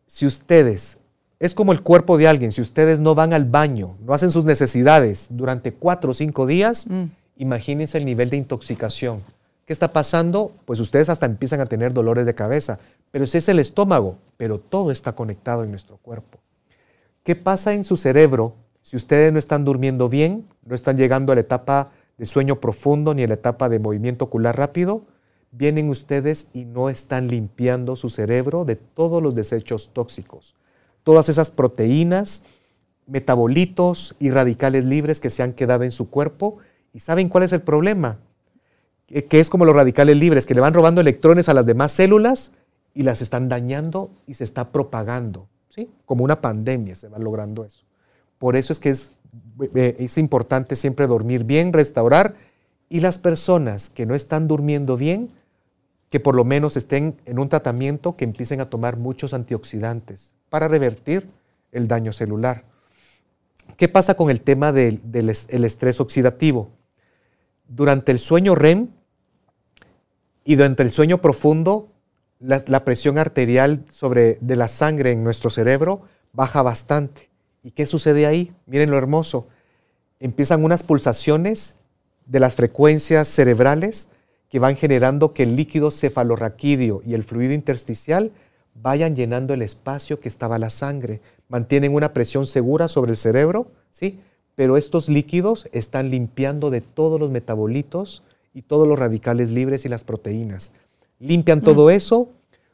Si ustedes, es como el cuerpo de alguien, si ustedes no van al baño, no hacen sus necesidades durante cuatro o cinco días, mm. imagínense el nivel de intoxicación ¿Qué está pasando? Pues ustedes hasta empiezan a tener dolores de cabeza, pero ese es el estómago, pero todo está conectado en nuestro cuerpo. ¿Qué pasa en su cerebro Si ustedes no están durmiendo bien, no están llegando a la etapa de sueño profundo ni a la etapa de movimiento ocular rápido, vienen ustedes y no están limpiando su cerebro de todos los desechos tóxicos. Todas esas proteínas, metabolitos y radicales libres que se han quedado en su cuerpo. ¿Y saben cuál es el problema? Que es como los radicales libres, que le van robando electrones a las demás células y las están dañando y se está propagando. ¿sí? Como una pandemia se va logrando eso. Por eso es que es, eh, es importante siempre dormir bien, restaurar. Y las personas que no están durmiendo bien, que por lo menos estén en un tratamiento que empiecen a tomar muchos antioxidantes para revertir el daño celular. ¿Qué pasa con el tema del, estrés oxidativo? Durante el sueño REM y durante el sueño profundo, la, presión arterial sobre, de la sangre en nuestro cerebro baja bastante. ¿Y qué sucede ahí? Miren lo hermoso. Empiezan unas pulsaciones de las frecuencias cerebrales que van generando que el líquido cefalorraquídeo y el fluido intersticial vayan llenando el espacio que estaba la sangre. Mantienen una presión segura sobre el cerebro, ¿sí? Pero estos líquidos están limpiando de todos los metabolitos y todos los radicales libres y las proteínas. Limpian mm. todo eso,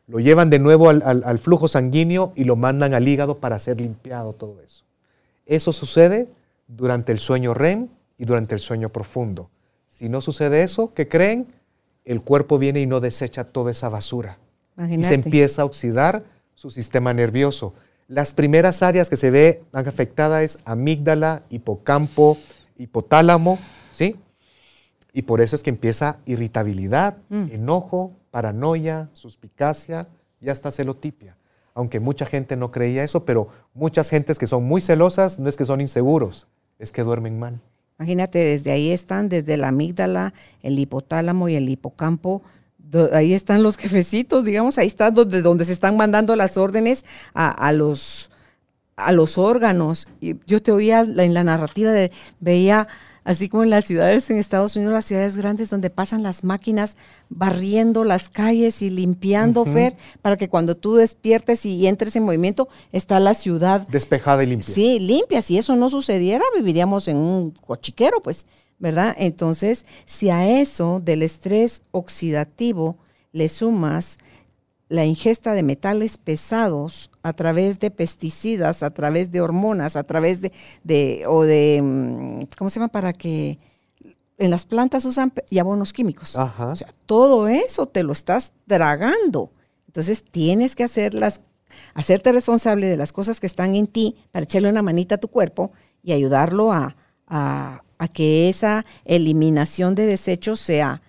lo llevan de nuevo al, al, flujo sanguíneo y lo mandan al hígado para ser limpiado todo eso. Eso sucede durante el sueño REM y durante el sueño profundo. Si no sucede eso, ¿qué creen? El cuerpo viene y no desecha toda esa basura y se empieza a oxidar su sistema nervioso. Las primeras áreas que se ve afectadas es amígdala, hipocampo, hipotálamo, ¿sí? Y por eso es que empieza irritabilidad, mm. enojo, paranoia, suspicacia y hasta celotipia. Aunque mucha gente no creía eso, pero muchas gentes que son muy celosas no es que son inseguros, es que duermen mal. Imagínate, desde ahí están, desde la amígdala, el hipotálamo y el hipocampo, ahí están los jefecitos, digamos, ahí está donde, donde se están mandando las órdenes a, los, a los órganos. Y yo te oía en la narrativa, de, veía así como en las ciudades en Estados Unidos, las ciudades grandes donde pasan las máquinas barriendo las calles y limpiando, Fer, para que cuando tú despiertes y entres en movimiento, está la ciudad despejada y limpia. Sí, limpia. Si eso no sucediera, viviríamos en un cochiquero, pues. ¿Verdad? Entonces, si a eso del estrés oxidativo le sumas la ingesta de metales pesados a través de pesticidas, a través de hormonas, a través de, o de, mm, ¿cómo se llama? Para que en las plantas usan y abonos químicos. O sea, todo eso te lo estás tragando. Entonces tienes que hacerlas, hacerte responsable de las cosas que están en ti para echarle una manita a tu cuerpo y ayudarlo a, a que esa eliminación de desechos sea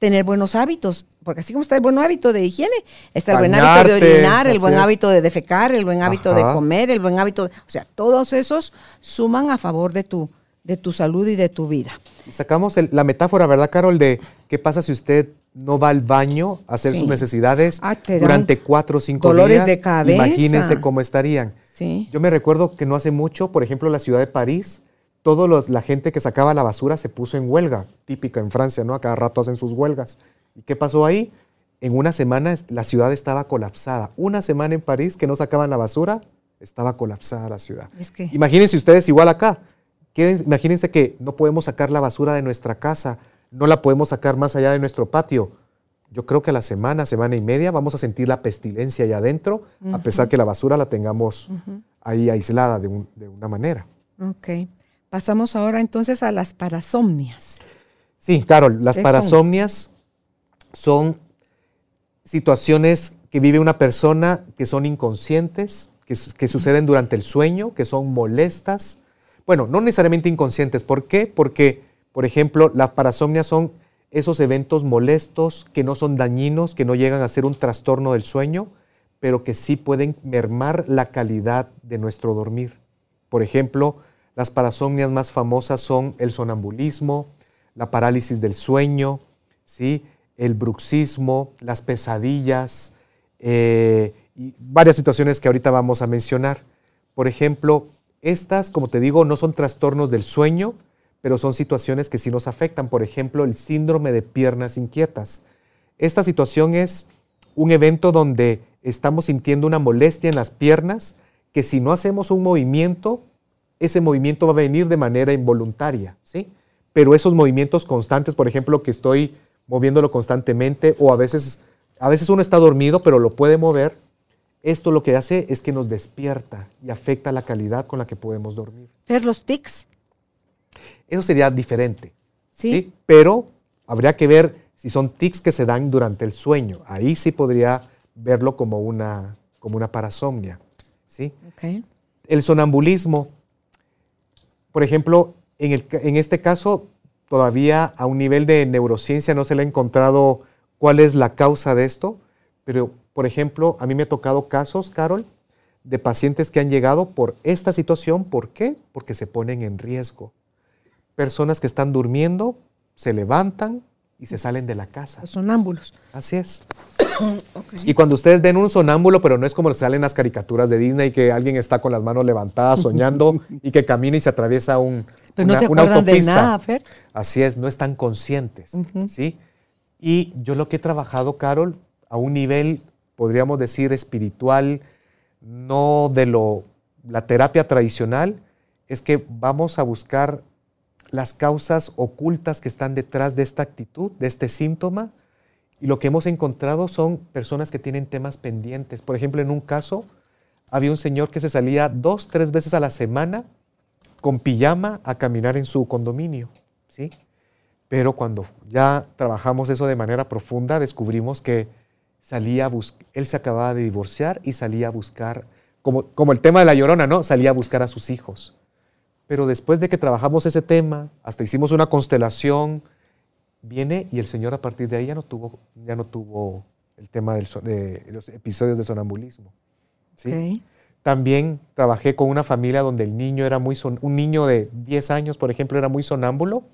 tener buenos hábitos, porque así como está el buen hábito de higiene, está el buen hábito de orinar, el buen hábito de defecar, el buen hábito de comer, el buen hábito, de, o sea, todos esos suman a favor de tu de tu salud y de tu vida. Sacamos la metáfora, ¿verdad, Carol? De qué pasa si usted no va al baño a hacer sus necesidades ah, durante cuatro o cinco dolores de cabeza. Imagínense cómo estarían. Sí. Yo me recuerdo que no hace mucho, por ejemplo, la ciudad de París, toda la gente que sacaba la basura se puso en huelga, típica en Francia, ¿no? A cada rato hacen sus huelgas. ¿Y qué pasó ahí? En una semana la ciudad estaba colapsada. Una semana en París que no sacaban la basura, estaba colapsada la ciudad. Imagínense ustedes igual acá. Imagínense que no podemos sacar la basura de nuestra casa, no la podemos sacar más allá de nuestro patio. Yo creo que a la semana, semana y media, vamos a sentir la pestilencia allá adentro, a pesar que la basura la tengamos ahí aislada de, de una manera. Ok. Pasamos ahora entonces a las parasomnias. Sí, Carol, las parasomnias son? situaciones que vive una persona que son inconscientes, que, suceden durante el sueño, que son molestas. Bueno, no necesariamente inconscientes. ¿Por qué? Porque, por ejemplo, las parasomnias son esos eventos molestos que no son dañinos, que no llegan a ser un trastorno del sueño, pero que sí pueden mermar la calidad de nuestro dormir. Por ejemplo, las parasomnias más famosas son el sonambulismo, la parálisis del sueño, ¿sí? el bruxismo, las pesadillas eh, y varias situaciones que ahorita vamos a mencionar. Por ejemplo, estas, como te digo, no son trastornos del sueño, pero son situaciones que sí nos afectan. Por ejemplo, el síndrome de piernas inquietas. Esta situación es un evento donde estamos sintiendo una molestia en las piernas que si no hacemos un movimiento ese movimiento va a venir de manera involuntaria, ¿sí? Pero esos movimientos constantes, por ejemplo, que estoy moviéndolo constantemente o a veces, a veces uno está dormido pero lo puede mover, esto lo que hace es que nos despierta y afecta la calidad con la que podemos dormir. ¿Ver los tics? Eso sería diferente. ¿Sí? ¿sí? Pero habría que ver si son tics que se dan durante el sueño. Ahí sí podría verlo como una, como una parasomnia. ¿sí? Ok. El sonambulismo, por ejemplo, en, este caso, todavía a un nivel de neurociencia no se le ha encontrado cuál es la causa de esto, pero, por ejemplo, a mí me ha tocado casos, Carol, de pacientes que han llegado por esta situación. ¿Por qué? Porque se ponen en riesgo. Personas que están durmiendo, se levantan y se salen de la casa. Los sonámbulos. Así es. (coughs) Y cuando ustedes ven un sonámbulo, pero no es como salen las caricaturas de Disney, que alguien está con las manos levantadas soñando (laughs) y que camina y se atraviesa un, Pero no se una de autopista. nada, Fer. Así es, no están conscientes. ¿sí? Y yo lo que he trabajado, Carol, a un nivel, podríamos decir, espiritual, no de lo, la terapia tradicional, es que vamos a buscar las causas ocultas que están detrás de esta actitud, de este síntoma. Y lo que hemos encontrado son personas que tienen temas pendientes. Por ejemplo, en un caso, había un señor que se salía dos, tres veces a la semana con pijama a caminar en su condominio, ¿sí? Pero cuando ya trabajamos eso de manera profunda, descubrimos que salía él se acababa de divorciar y salía a buscar, como, como el tema de la llorona, ¿no? Salía a buscar a sus hijos. Pero después de que trabajamos ese tema, hasta hicimos una constelación, viene y el Señor a partir de ahí ya no tuvo, ya no tuvo el tema del de los episodios de sonambulismo. ¿sí? También trabajé con una familia donde el niño era muy, son- un niño de 10 años, por ejemplo, era muy sonámbulo.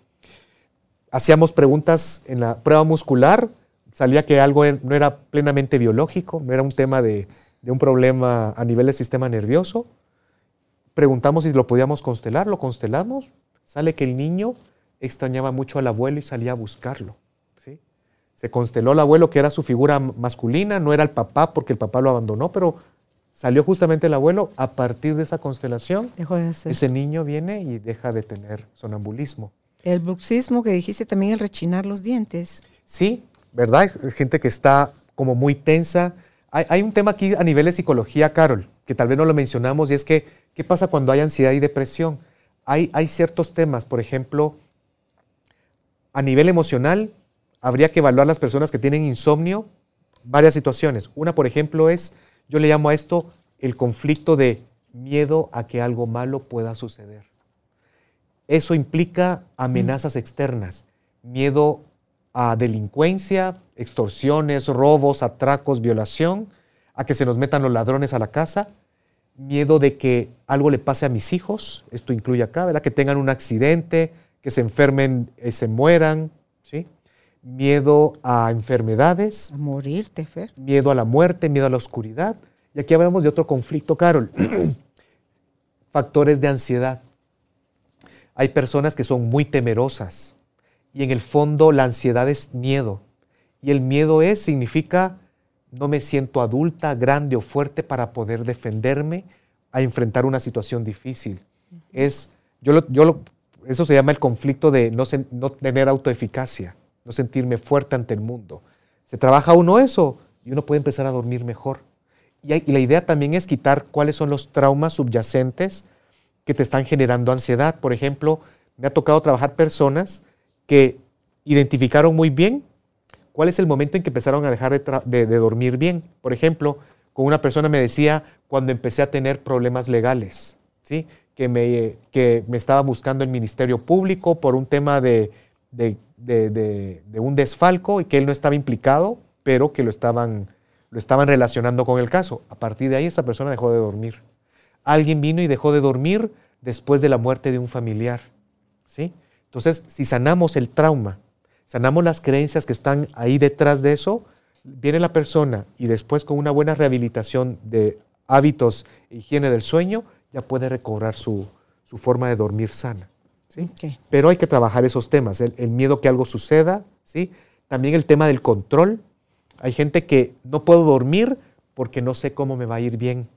Hacíamos preguntas en la prueba muscular, salía que algo no era plenamente biológico, no era un tema de, de un problema a nivel del sistema nervioso. Preguntamos si lo podíamos constelar, lo constelamos. Sale que el niño extrañaba mucho al abuelo y salía a buscarlo. ¿sí? Se consteló al abuelo, que era su figura masculina, no era el papá porque el papá lo abandonó, pero salió justamente el abuelo. A partir de esa constelación, Dejó de ese niño viene y deja de tener sonambulismo. El bruxismo que dijiste también, el rechinar los dientes. Sí, ¿verdad? Gente que está como muy tensa. Hay, hay un tema aquí a nivel de psicología, Carol, que tal vez no lo mencionamos, y es que, ¿qué pasa cuando hay ansiedad y depresión? Hay, hay ciertos temas, por ejemplo, a nivel emocional, habría que evaluar las personas que tienen insomnio, varias situaciones. Una, por ejemplo, es, yo le llamo a esto el conflicto de miedo a que algo malo pueda suceder. Eso implica amenazas externas, miedo a delincuencia, extorsiones, robos, atracos, violación, a que se nos metan los ladrones a la casa, miedo de que algo le pase a mis hijos, esto incluye acá, ¿verdad? Que tengan un accidente, que se enfermen, eh, se mueran, ¿sí? Miedo a enfermedades, A morirte, Fer. miedo a la muerte, miedo a la oscuridad. Y aquí hablamos de otro conflicto, Carol. (clears throat) Factores de ansiedad. Hay personas que son muy temerosas y en el fondo la ansiedad es miedo. Y el miedo es, significa, no me siento adulta, grande o fuerte para poder defenderme a enfrentar una situación difícil. Es, yo yo eso se llama el conflicto de no, no tener autoeficacia, no sentirme fuerte ante el mundo. Se trabaja uno eso y uno puede empezar a dormir mejor. Y, la idea también es quitar cuáles son los traumas subyacentes que te están generando ansiedad. Por ejemplo, me ha tocado trabajar personas que identificaron muy bien cuál es el momento en que empezaron a dejar de- de dormir bien. Por ejemplo, con una persona me decía cuando empecé a tener problemas legales, ¿sí? que, me, que me estaba buscando el Ministerio Público por un tema de, de- de- un desfalco y que él no estaba implicado, pero que lo estaban, lo estaban relacionando con el caso. A partir de ahí esa persona dejó de dormir. Alguien vino y dejó de dormir después de la muerte de un familiar. ¿sí? Entonces, si sanamos el trauma, sanamos las creencias que están ahí detrás de eso, viene la persona y después con una buena rehabilitación de hábitos e higiene del sueño, ya puede recobrar su, su forma de dormir sana. ¿sí? Pero hay que trabajar esos temas, el, el miedo que algo suceda, ¿sí? también el tema del control. Hay gente que no puedo dormir porque no sé cómo me va a ir bien.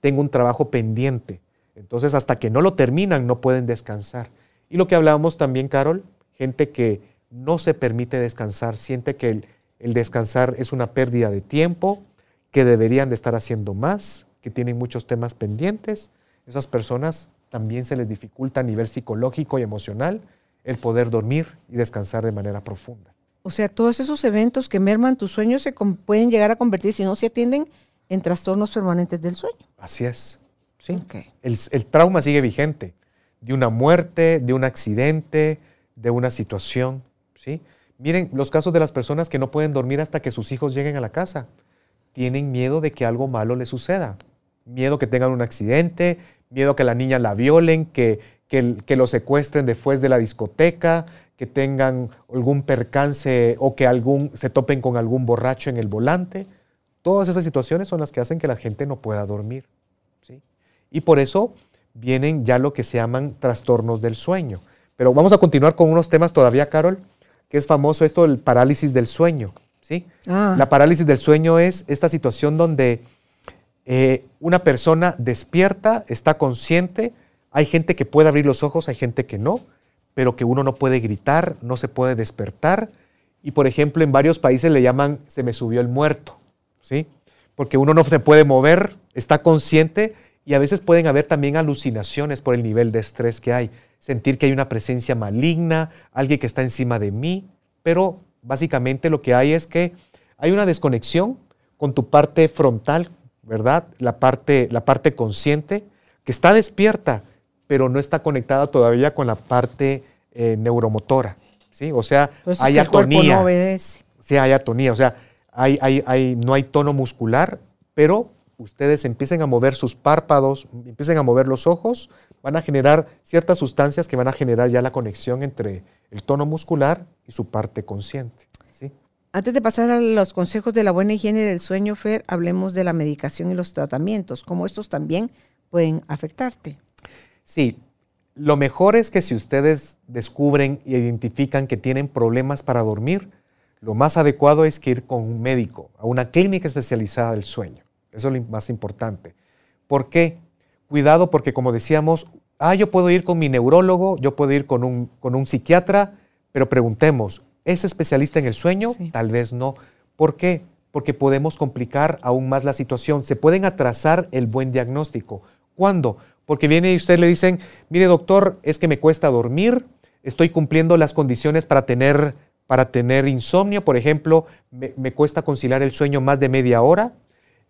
Tengo un trabajo pendiente. Entonces, hasta que no lo terminan, no pueden descansar. Y lo que hablábamos también, Carol, gente que no se permite descansar, siente que el, el descansar es una pérdida de tiempo, que deberían de estar haciendo más, que tienen muchos temas pendientes. Esas personas también se les dificulta a nivel psicológico y emocional el poder dormir y descansar de manera profunda. O sea, todos esos eventos que merman tus sueños se pueden llegar a convertir, si no se atienden, en trastornos permanentes del sueño. Así es. ¿sí? El, el, trauma sigue vigente de una muerte, de un accidente, de una situación. ¿sí? Miren los casos de las personas que no pueden dormir hasta que sus hijos lleguen a la casa. Tienen miedo de que algo malo les suceda. Miedo que tengan un accidente, miedo que la niña la violen, que, que, que lo secuestren después de la discoteca, que tengan algún percance o que algún, se topen con algún borracho en el volante. Todas esas situaciones son las que hacen que la gente no pueda dormir. ¿sí? Y por eso vienen ya lo que se llaman trastornos del sueño. Pero vamos a continuar con unos temas todavía, Carol, que es famoso esto del parálisis del sueño. ¿sí? Ah. La parálisis del sueño es esta situación donde eh, una persona despierta, está consciente, hay gente que puede abrir los ojos, hay gente que no, pero que uno no puede gritar, no se puede despertar. Y por ejemplo, en varios países le llaman se me subió el muerto, ¿sí? Porque uno no se puede mover, está consciente y a veces pueden haber también alucinaciones por el nivel de estrés que hay. Sentir que hay una presencia maligna, alguien que está encima de mí, pero básicamente lo que hay es que hay una desconexión con tu parte frontal, ¿verdad? La parte, la parte consciente, que está despierta, pero no está conectada todavía con la parte eh, neuromotora, ¿sí? O sea, pues hay atonía. no obedece. Sí, hay atonía, o sea, hay, hay, hay, no hay tono muscular, pero ustedes empiecen a mover sus párpados, empiecen a mover los ojos, van a generar ciertas sustancias que van a generar ya la conexión entre el tono muscular y su parte consciente. ¿sí? Antes de pasar a los consejos de la buena higiene del sueño, Fer, hablemos de la medicación y los tratamientos, cómo estos también pueden afectarte. Sí, lo mejor es que si ustedes descubren y identifican que tienen problemas para dormir, lo más adecuado es que ir con un médico, a una clínica especializada del sueño. Eso es lo más importante. ¿Por qué? Cuidado porque como decíamos, ah, yo puedo ir con mi neurólogo, yo puedo ir con un, con un psiquiatra, pero preguntemos, ¿es especialista en el sueño? Tal vez no. ¿Por qué? Porque podemos complicar aún más la situación. Se pueden atrasar el buen diagnóstico. ¿Cuándo? Porque viene y usted le dicen, mire doctor, es que me cuesta dormir, estoy cumpliendo las condiciones para tener, para tener insomnio, por ejemplo, me, cuesta conciliar el sueño más de media hora,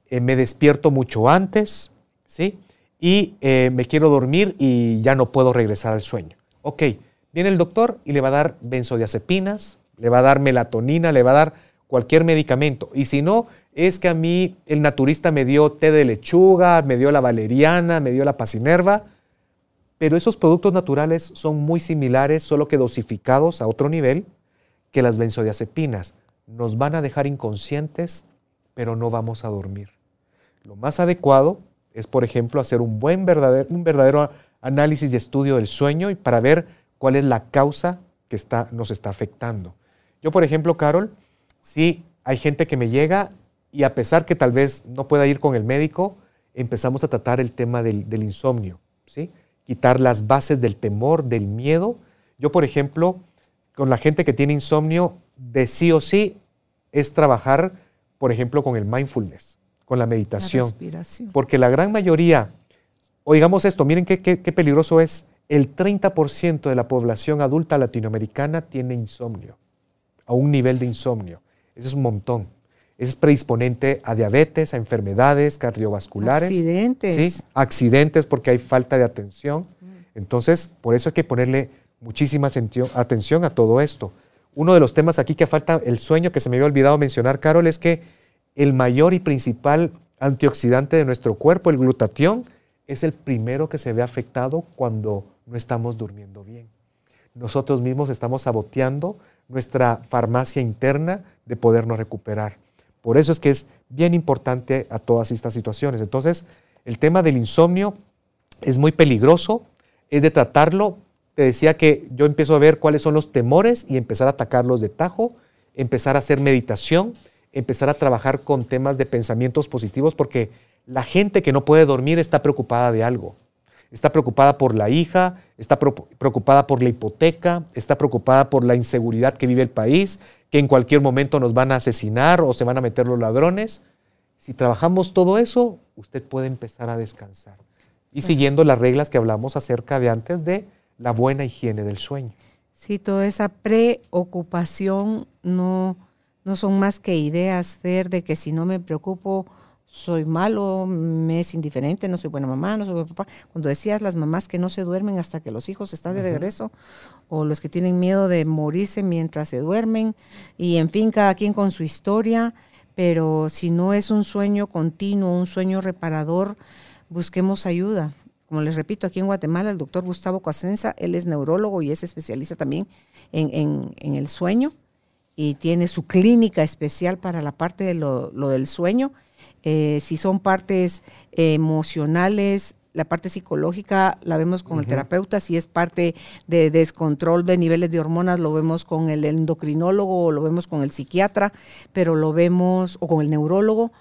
eh, me despierto mucho antes, ¿sí? Y eh, me quiero dormir y ya no puedo regresar al sueño. Ok, viene el doctor y le va a dar benzodiazepinas, le va a dar melatonina, le va a dar cualquier medicamento. Y si no, es que a mí el naturista me dio té de lechuga, me dio la valeriana, me dio la pasinerva, pero esos productos naturales son muy similares, solo que dosificados a otro nivel que las benzodiazepinas. Nos van a dejar inconscientes, pero no vamos a dormir. Lo más adecuado es, por ejemplo, hacer un buen verdadero, un verdadero análisis y estudio del sueño y para ver cuál es la causa que está, nos está afectando. Yo, por ejemplo, Carol, sí hay gente que me llega y a pesar que tal vez no pueda ir con el médico, empezamos a tratar el tema del, insomnio, ¿sí? quitar las bases del temor, del miedo. Yo, por ejemplo, con la gente que tiene insomnio, de sí o sí es trabajar, por ejemplo, con el mindfulness, con la meditación. porque la gran mayoría, oigamos esto, miren qué, qué, qué peligroso es, el 30% de la población adulta latinoamericana tiene insomnio, a un nivel de insomnio. Ese es un montón es predisponente a diabetes, a enfermedades cardiovasculares. Accidentes. Sí, accidentes porque hay falta de atención. Entonces, por eso hay que ponerle muchísima atención a todo esto. Uno de los temas aquí que falta, el sueño que se me había olvidado mencionar, Carol, es que el mayor y principal antioxidante de nuestro cuerpo, el glutatión, es el primero que se ve afectado cuando no estamos durmiendo bien. Nosotros mismos estamos saboteando nuestra farmacia interna de podernos recuperar. Por eso es que es bien importante a todas estas situaciones. Entonces, el tema del insomnio es muy peligroso, es de tratarlo. Te decía que yo empiezo a ver cuáles son los temores y empezar a atacarlos de tajo, empezar a hacer meditación, empezar a trabajar con temas de pensamientos positivos, porque la gente que no puede dormir está preocupada de algo. está preocupada por la hija, está preocupada por la hipoteca, está preocupada por la inseguridad que vive el país, que en cualquier momento nos van a asesinar o se van a meter los ladrones. Si trabajamos todo eso, usted puede empezar a descansar. Y siguiendo las reglas que hablamos acerca de antes de la buena higiene del sueño. Sí, toda esa preocupación no, no son más que ideas, Fer, de que si no me preocupo, soy malo, me es indiferente, no soy buena mamá, no soy buen papá. Cuando decías las mamás que no se duermen hasta que los hijos están de regreso, o los que tienen miedo de morirse mientras se duermen, y en fin, cada quien con su historia, pero si no es un sueño continuo, un sueño reparador, busquemos ayuda. Como les repito, aquí en Guatemala el doctor Gustavo Coasenza, él es neurólogo y es especialista también en, el sueño y tiene su clínica especial para la parte de lo, del sueño. Eh, si son partes emocionales, la parte psicológica la vemos con el terapeuta, si es parte de descontrol de niveles de hormonas, lo vemos con el endocrinólogo o lo vemos con el psiquiatra, pero lo vemos, o con el neurólogo,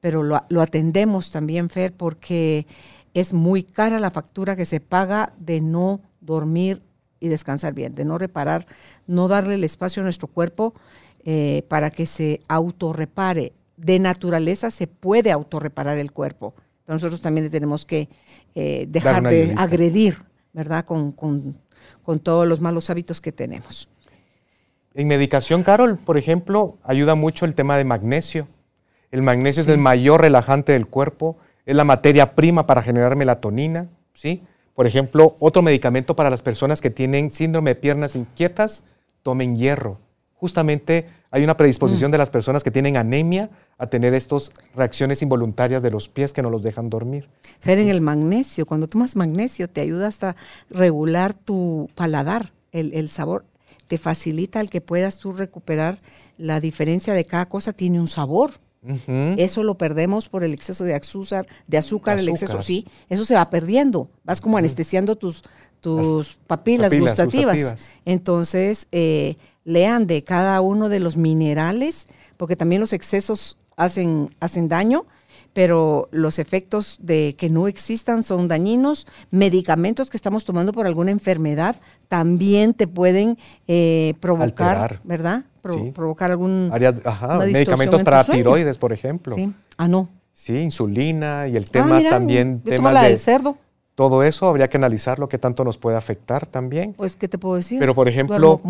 pero lo, lo atendemos también, Fer, porque es muy cara la factura que se paga de no dormir y descansar bien, de no reparar, no darle el espacio a nuestro cuerpo eh, para que se autorrepare. De naturaleza se puede autorreparar el cuerpo, pero nosotros también tenemos que eh, dejar de agredir, ¿verdad? Con, todos los malos hábitos que tenemos. En medicación, Carol, por ejemplo, ayuda mucho el tema de magnesio. El magnesio es el mayor relajante del cuerpo es la materia prima para generar melatonina, ¿sí? Por ejemplo, otro medicamento para las personas que tienen síndrome de piernas inquietas, tomen hierro. Justamente hay una predisposición mm. de las personas que tienen anemia a tener estas reacciones involuntarias de los pies que no los dejan dormir. Fer, en el magnesio, cuando tomas magnesio te ayuda hasta regular tu paladar, el, el sabor, te facilita el que puedas tú recuperar la diferencia de cada cosa, tiene un sabor. Eso lo perdemos por el exceso de azúcar, de azúcar, el exceso, sí, eso se va perdiendo. Vas como anestesiando tus, tus papilas, gustativas. Entonces, eh, lean de cada uno de los minerales, porque también los excesos hacen, hacen daño pero los efectos de que no existan son dañinos. Medicamentos que estamos tomando por alguna enfermedad también te pueden eh, provocar, ¿verdad? Provocar algún... medicamentos para tiroides, por ejemplo. Sí. Ah, no. Sí, insulina y el tema ah, también... Temas la del cerdo. Todo eso habría que analizarlo, qué tanto nos puede afectar también. Pues, ¿qué te puedo decir? Pero, por ejemplo,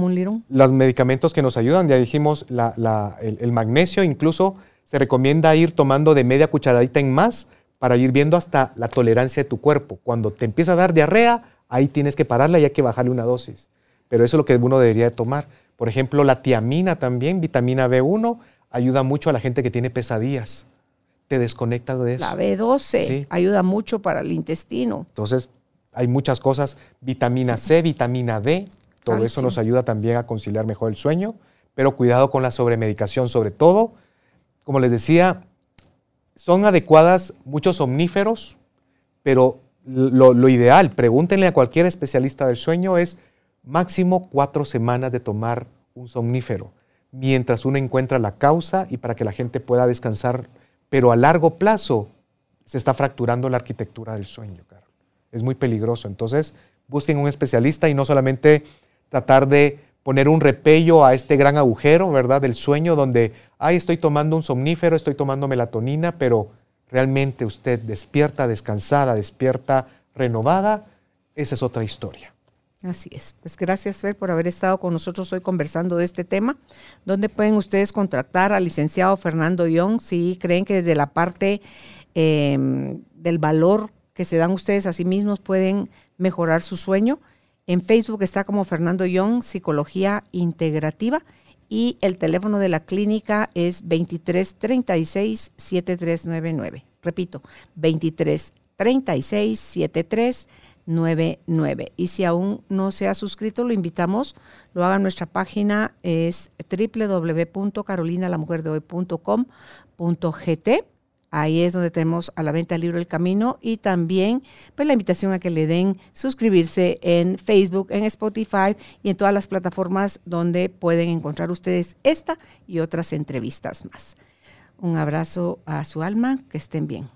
los medicamentos que nos ayudan, ya dijimos, el magnesio incluso se recomienda ir tomando de media cucharadita en más para ir viendo hasta la tolerancia de tu cuerpo. Cuando te empieza a dar diarrea, ahí tienes que pararla y hay que bajarle una dosis. Pero eso es lo que uno debería de tomar. Por ejemplo, la tiamina también, vitamina B1, ayuda mucho a la gente que tiene pesadillas. Te desconecta de eso. La B12 ayuda mucho para el intestino. Entonces, hay muchas cosas. Vitamina C, vitamina D, todo eso nos ayuda también a conciliar mejor el sueño. Pero cuidado con la sobremedicación, sobre todo como les decía, son adecuadas muchos somníferos, pero lo, ideal, pregúntenle a cualquier especialista del sueño, es máximo cuatro semanas de tomar un somnífero, mientras uno encuentra la causa y para que la gente pueda descansar. Pero a largo plazo se está fracturando la arquitectura del sueño, Carol. Es muy peligroso. Entonces, busquen un especialista y no solamente tratar de poner un repello a este gran agujero, ¿verdad? Del sueño donde, ay, estoy tomando un somnífero, estoy tomando melatonina, pero realmente usted despierta descansada, despierta renovada, esa es otra historia. Así es. Pues gracias, Fer, por haber estado con nosotros hoy conversando de este tema. ¿Dónde pueden ustedes contratar al licenciado Fernando Young si creen que desde la parte em, del valor que se dan ustedes a sí mismos pueden mejorar su sueño? En Facebook está como Fernando Young, Psicología Integrativa. Y el teléfono de la clínica es 2336 7399. Repito, 2336 7399. Y si aún no se ha suscrito, lo invitamos, lo haga en nuestra página, es www.carolinalamujerdehoy.com.gt Ahí es donde tenemos a la venta el libro El Camino y también pues la invitación a que le den suscribirse en Facebook, en Spotify y en todas las plataformas donde pueden encontrar ustedes esta y otras entrevistas más. Un abrazo a su alma, que estén bien.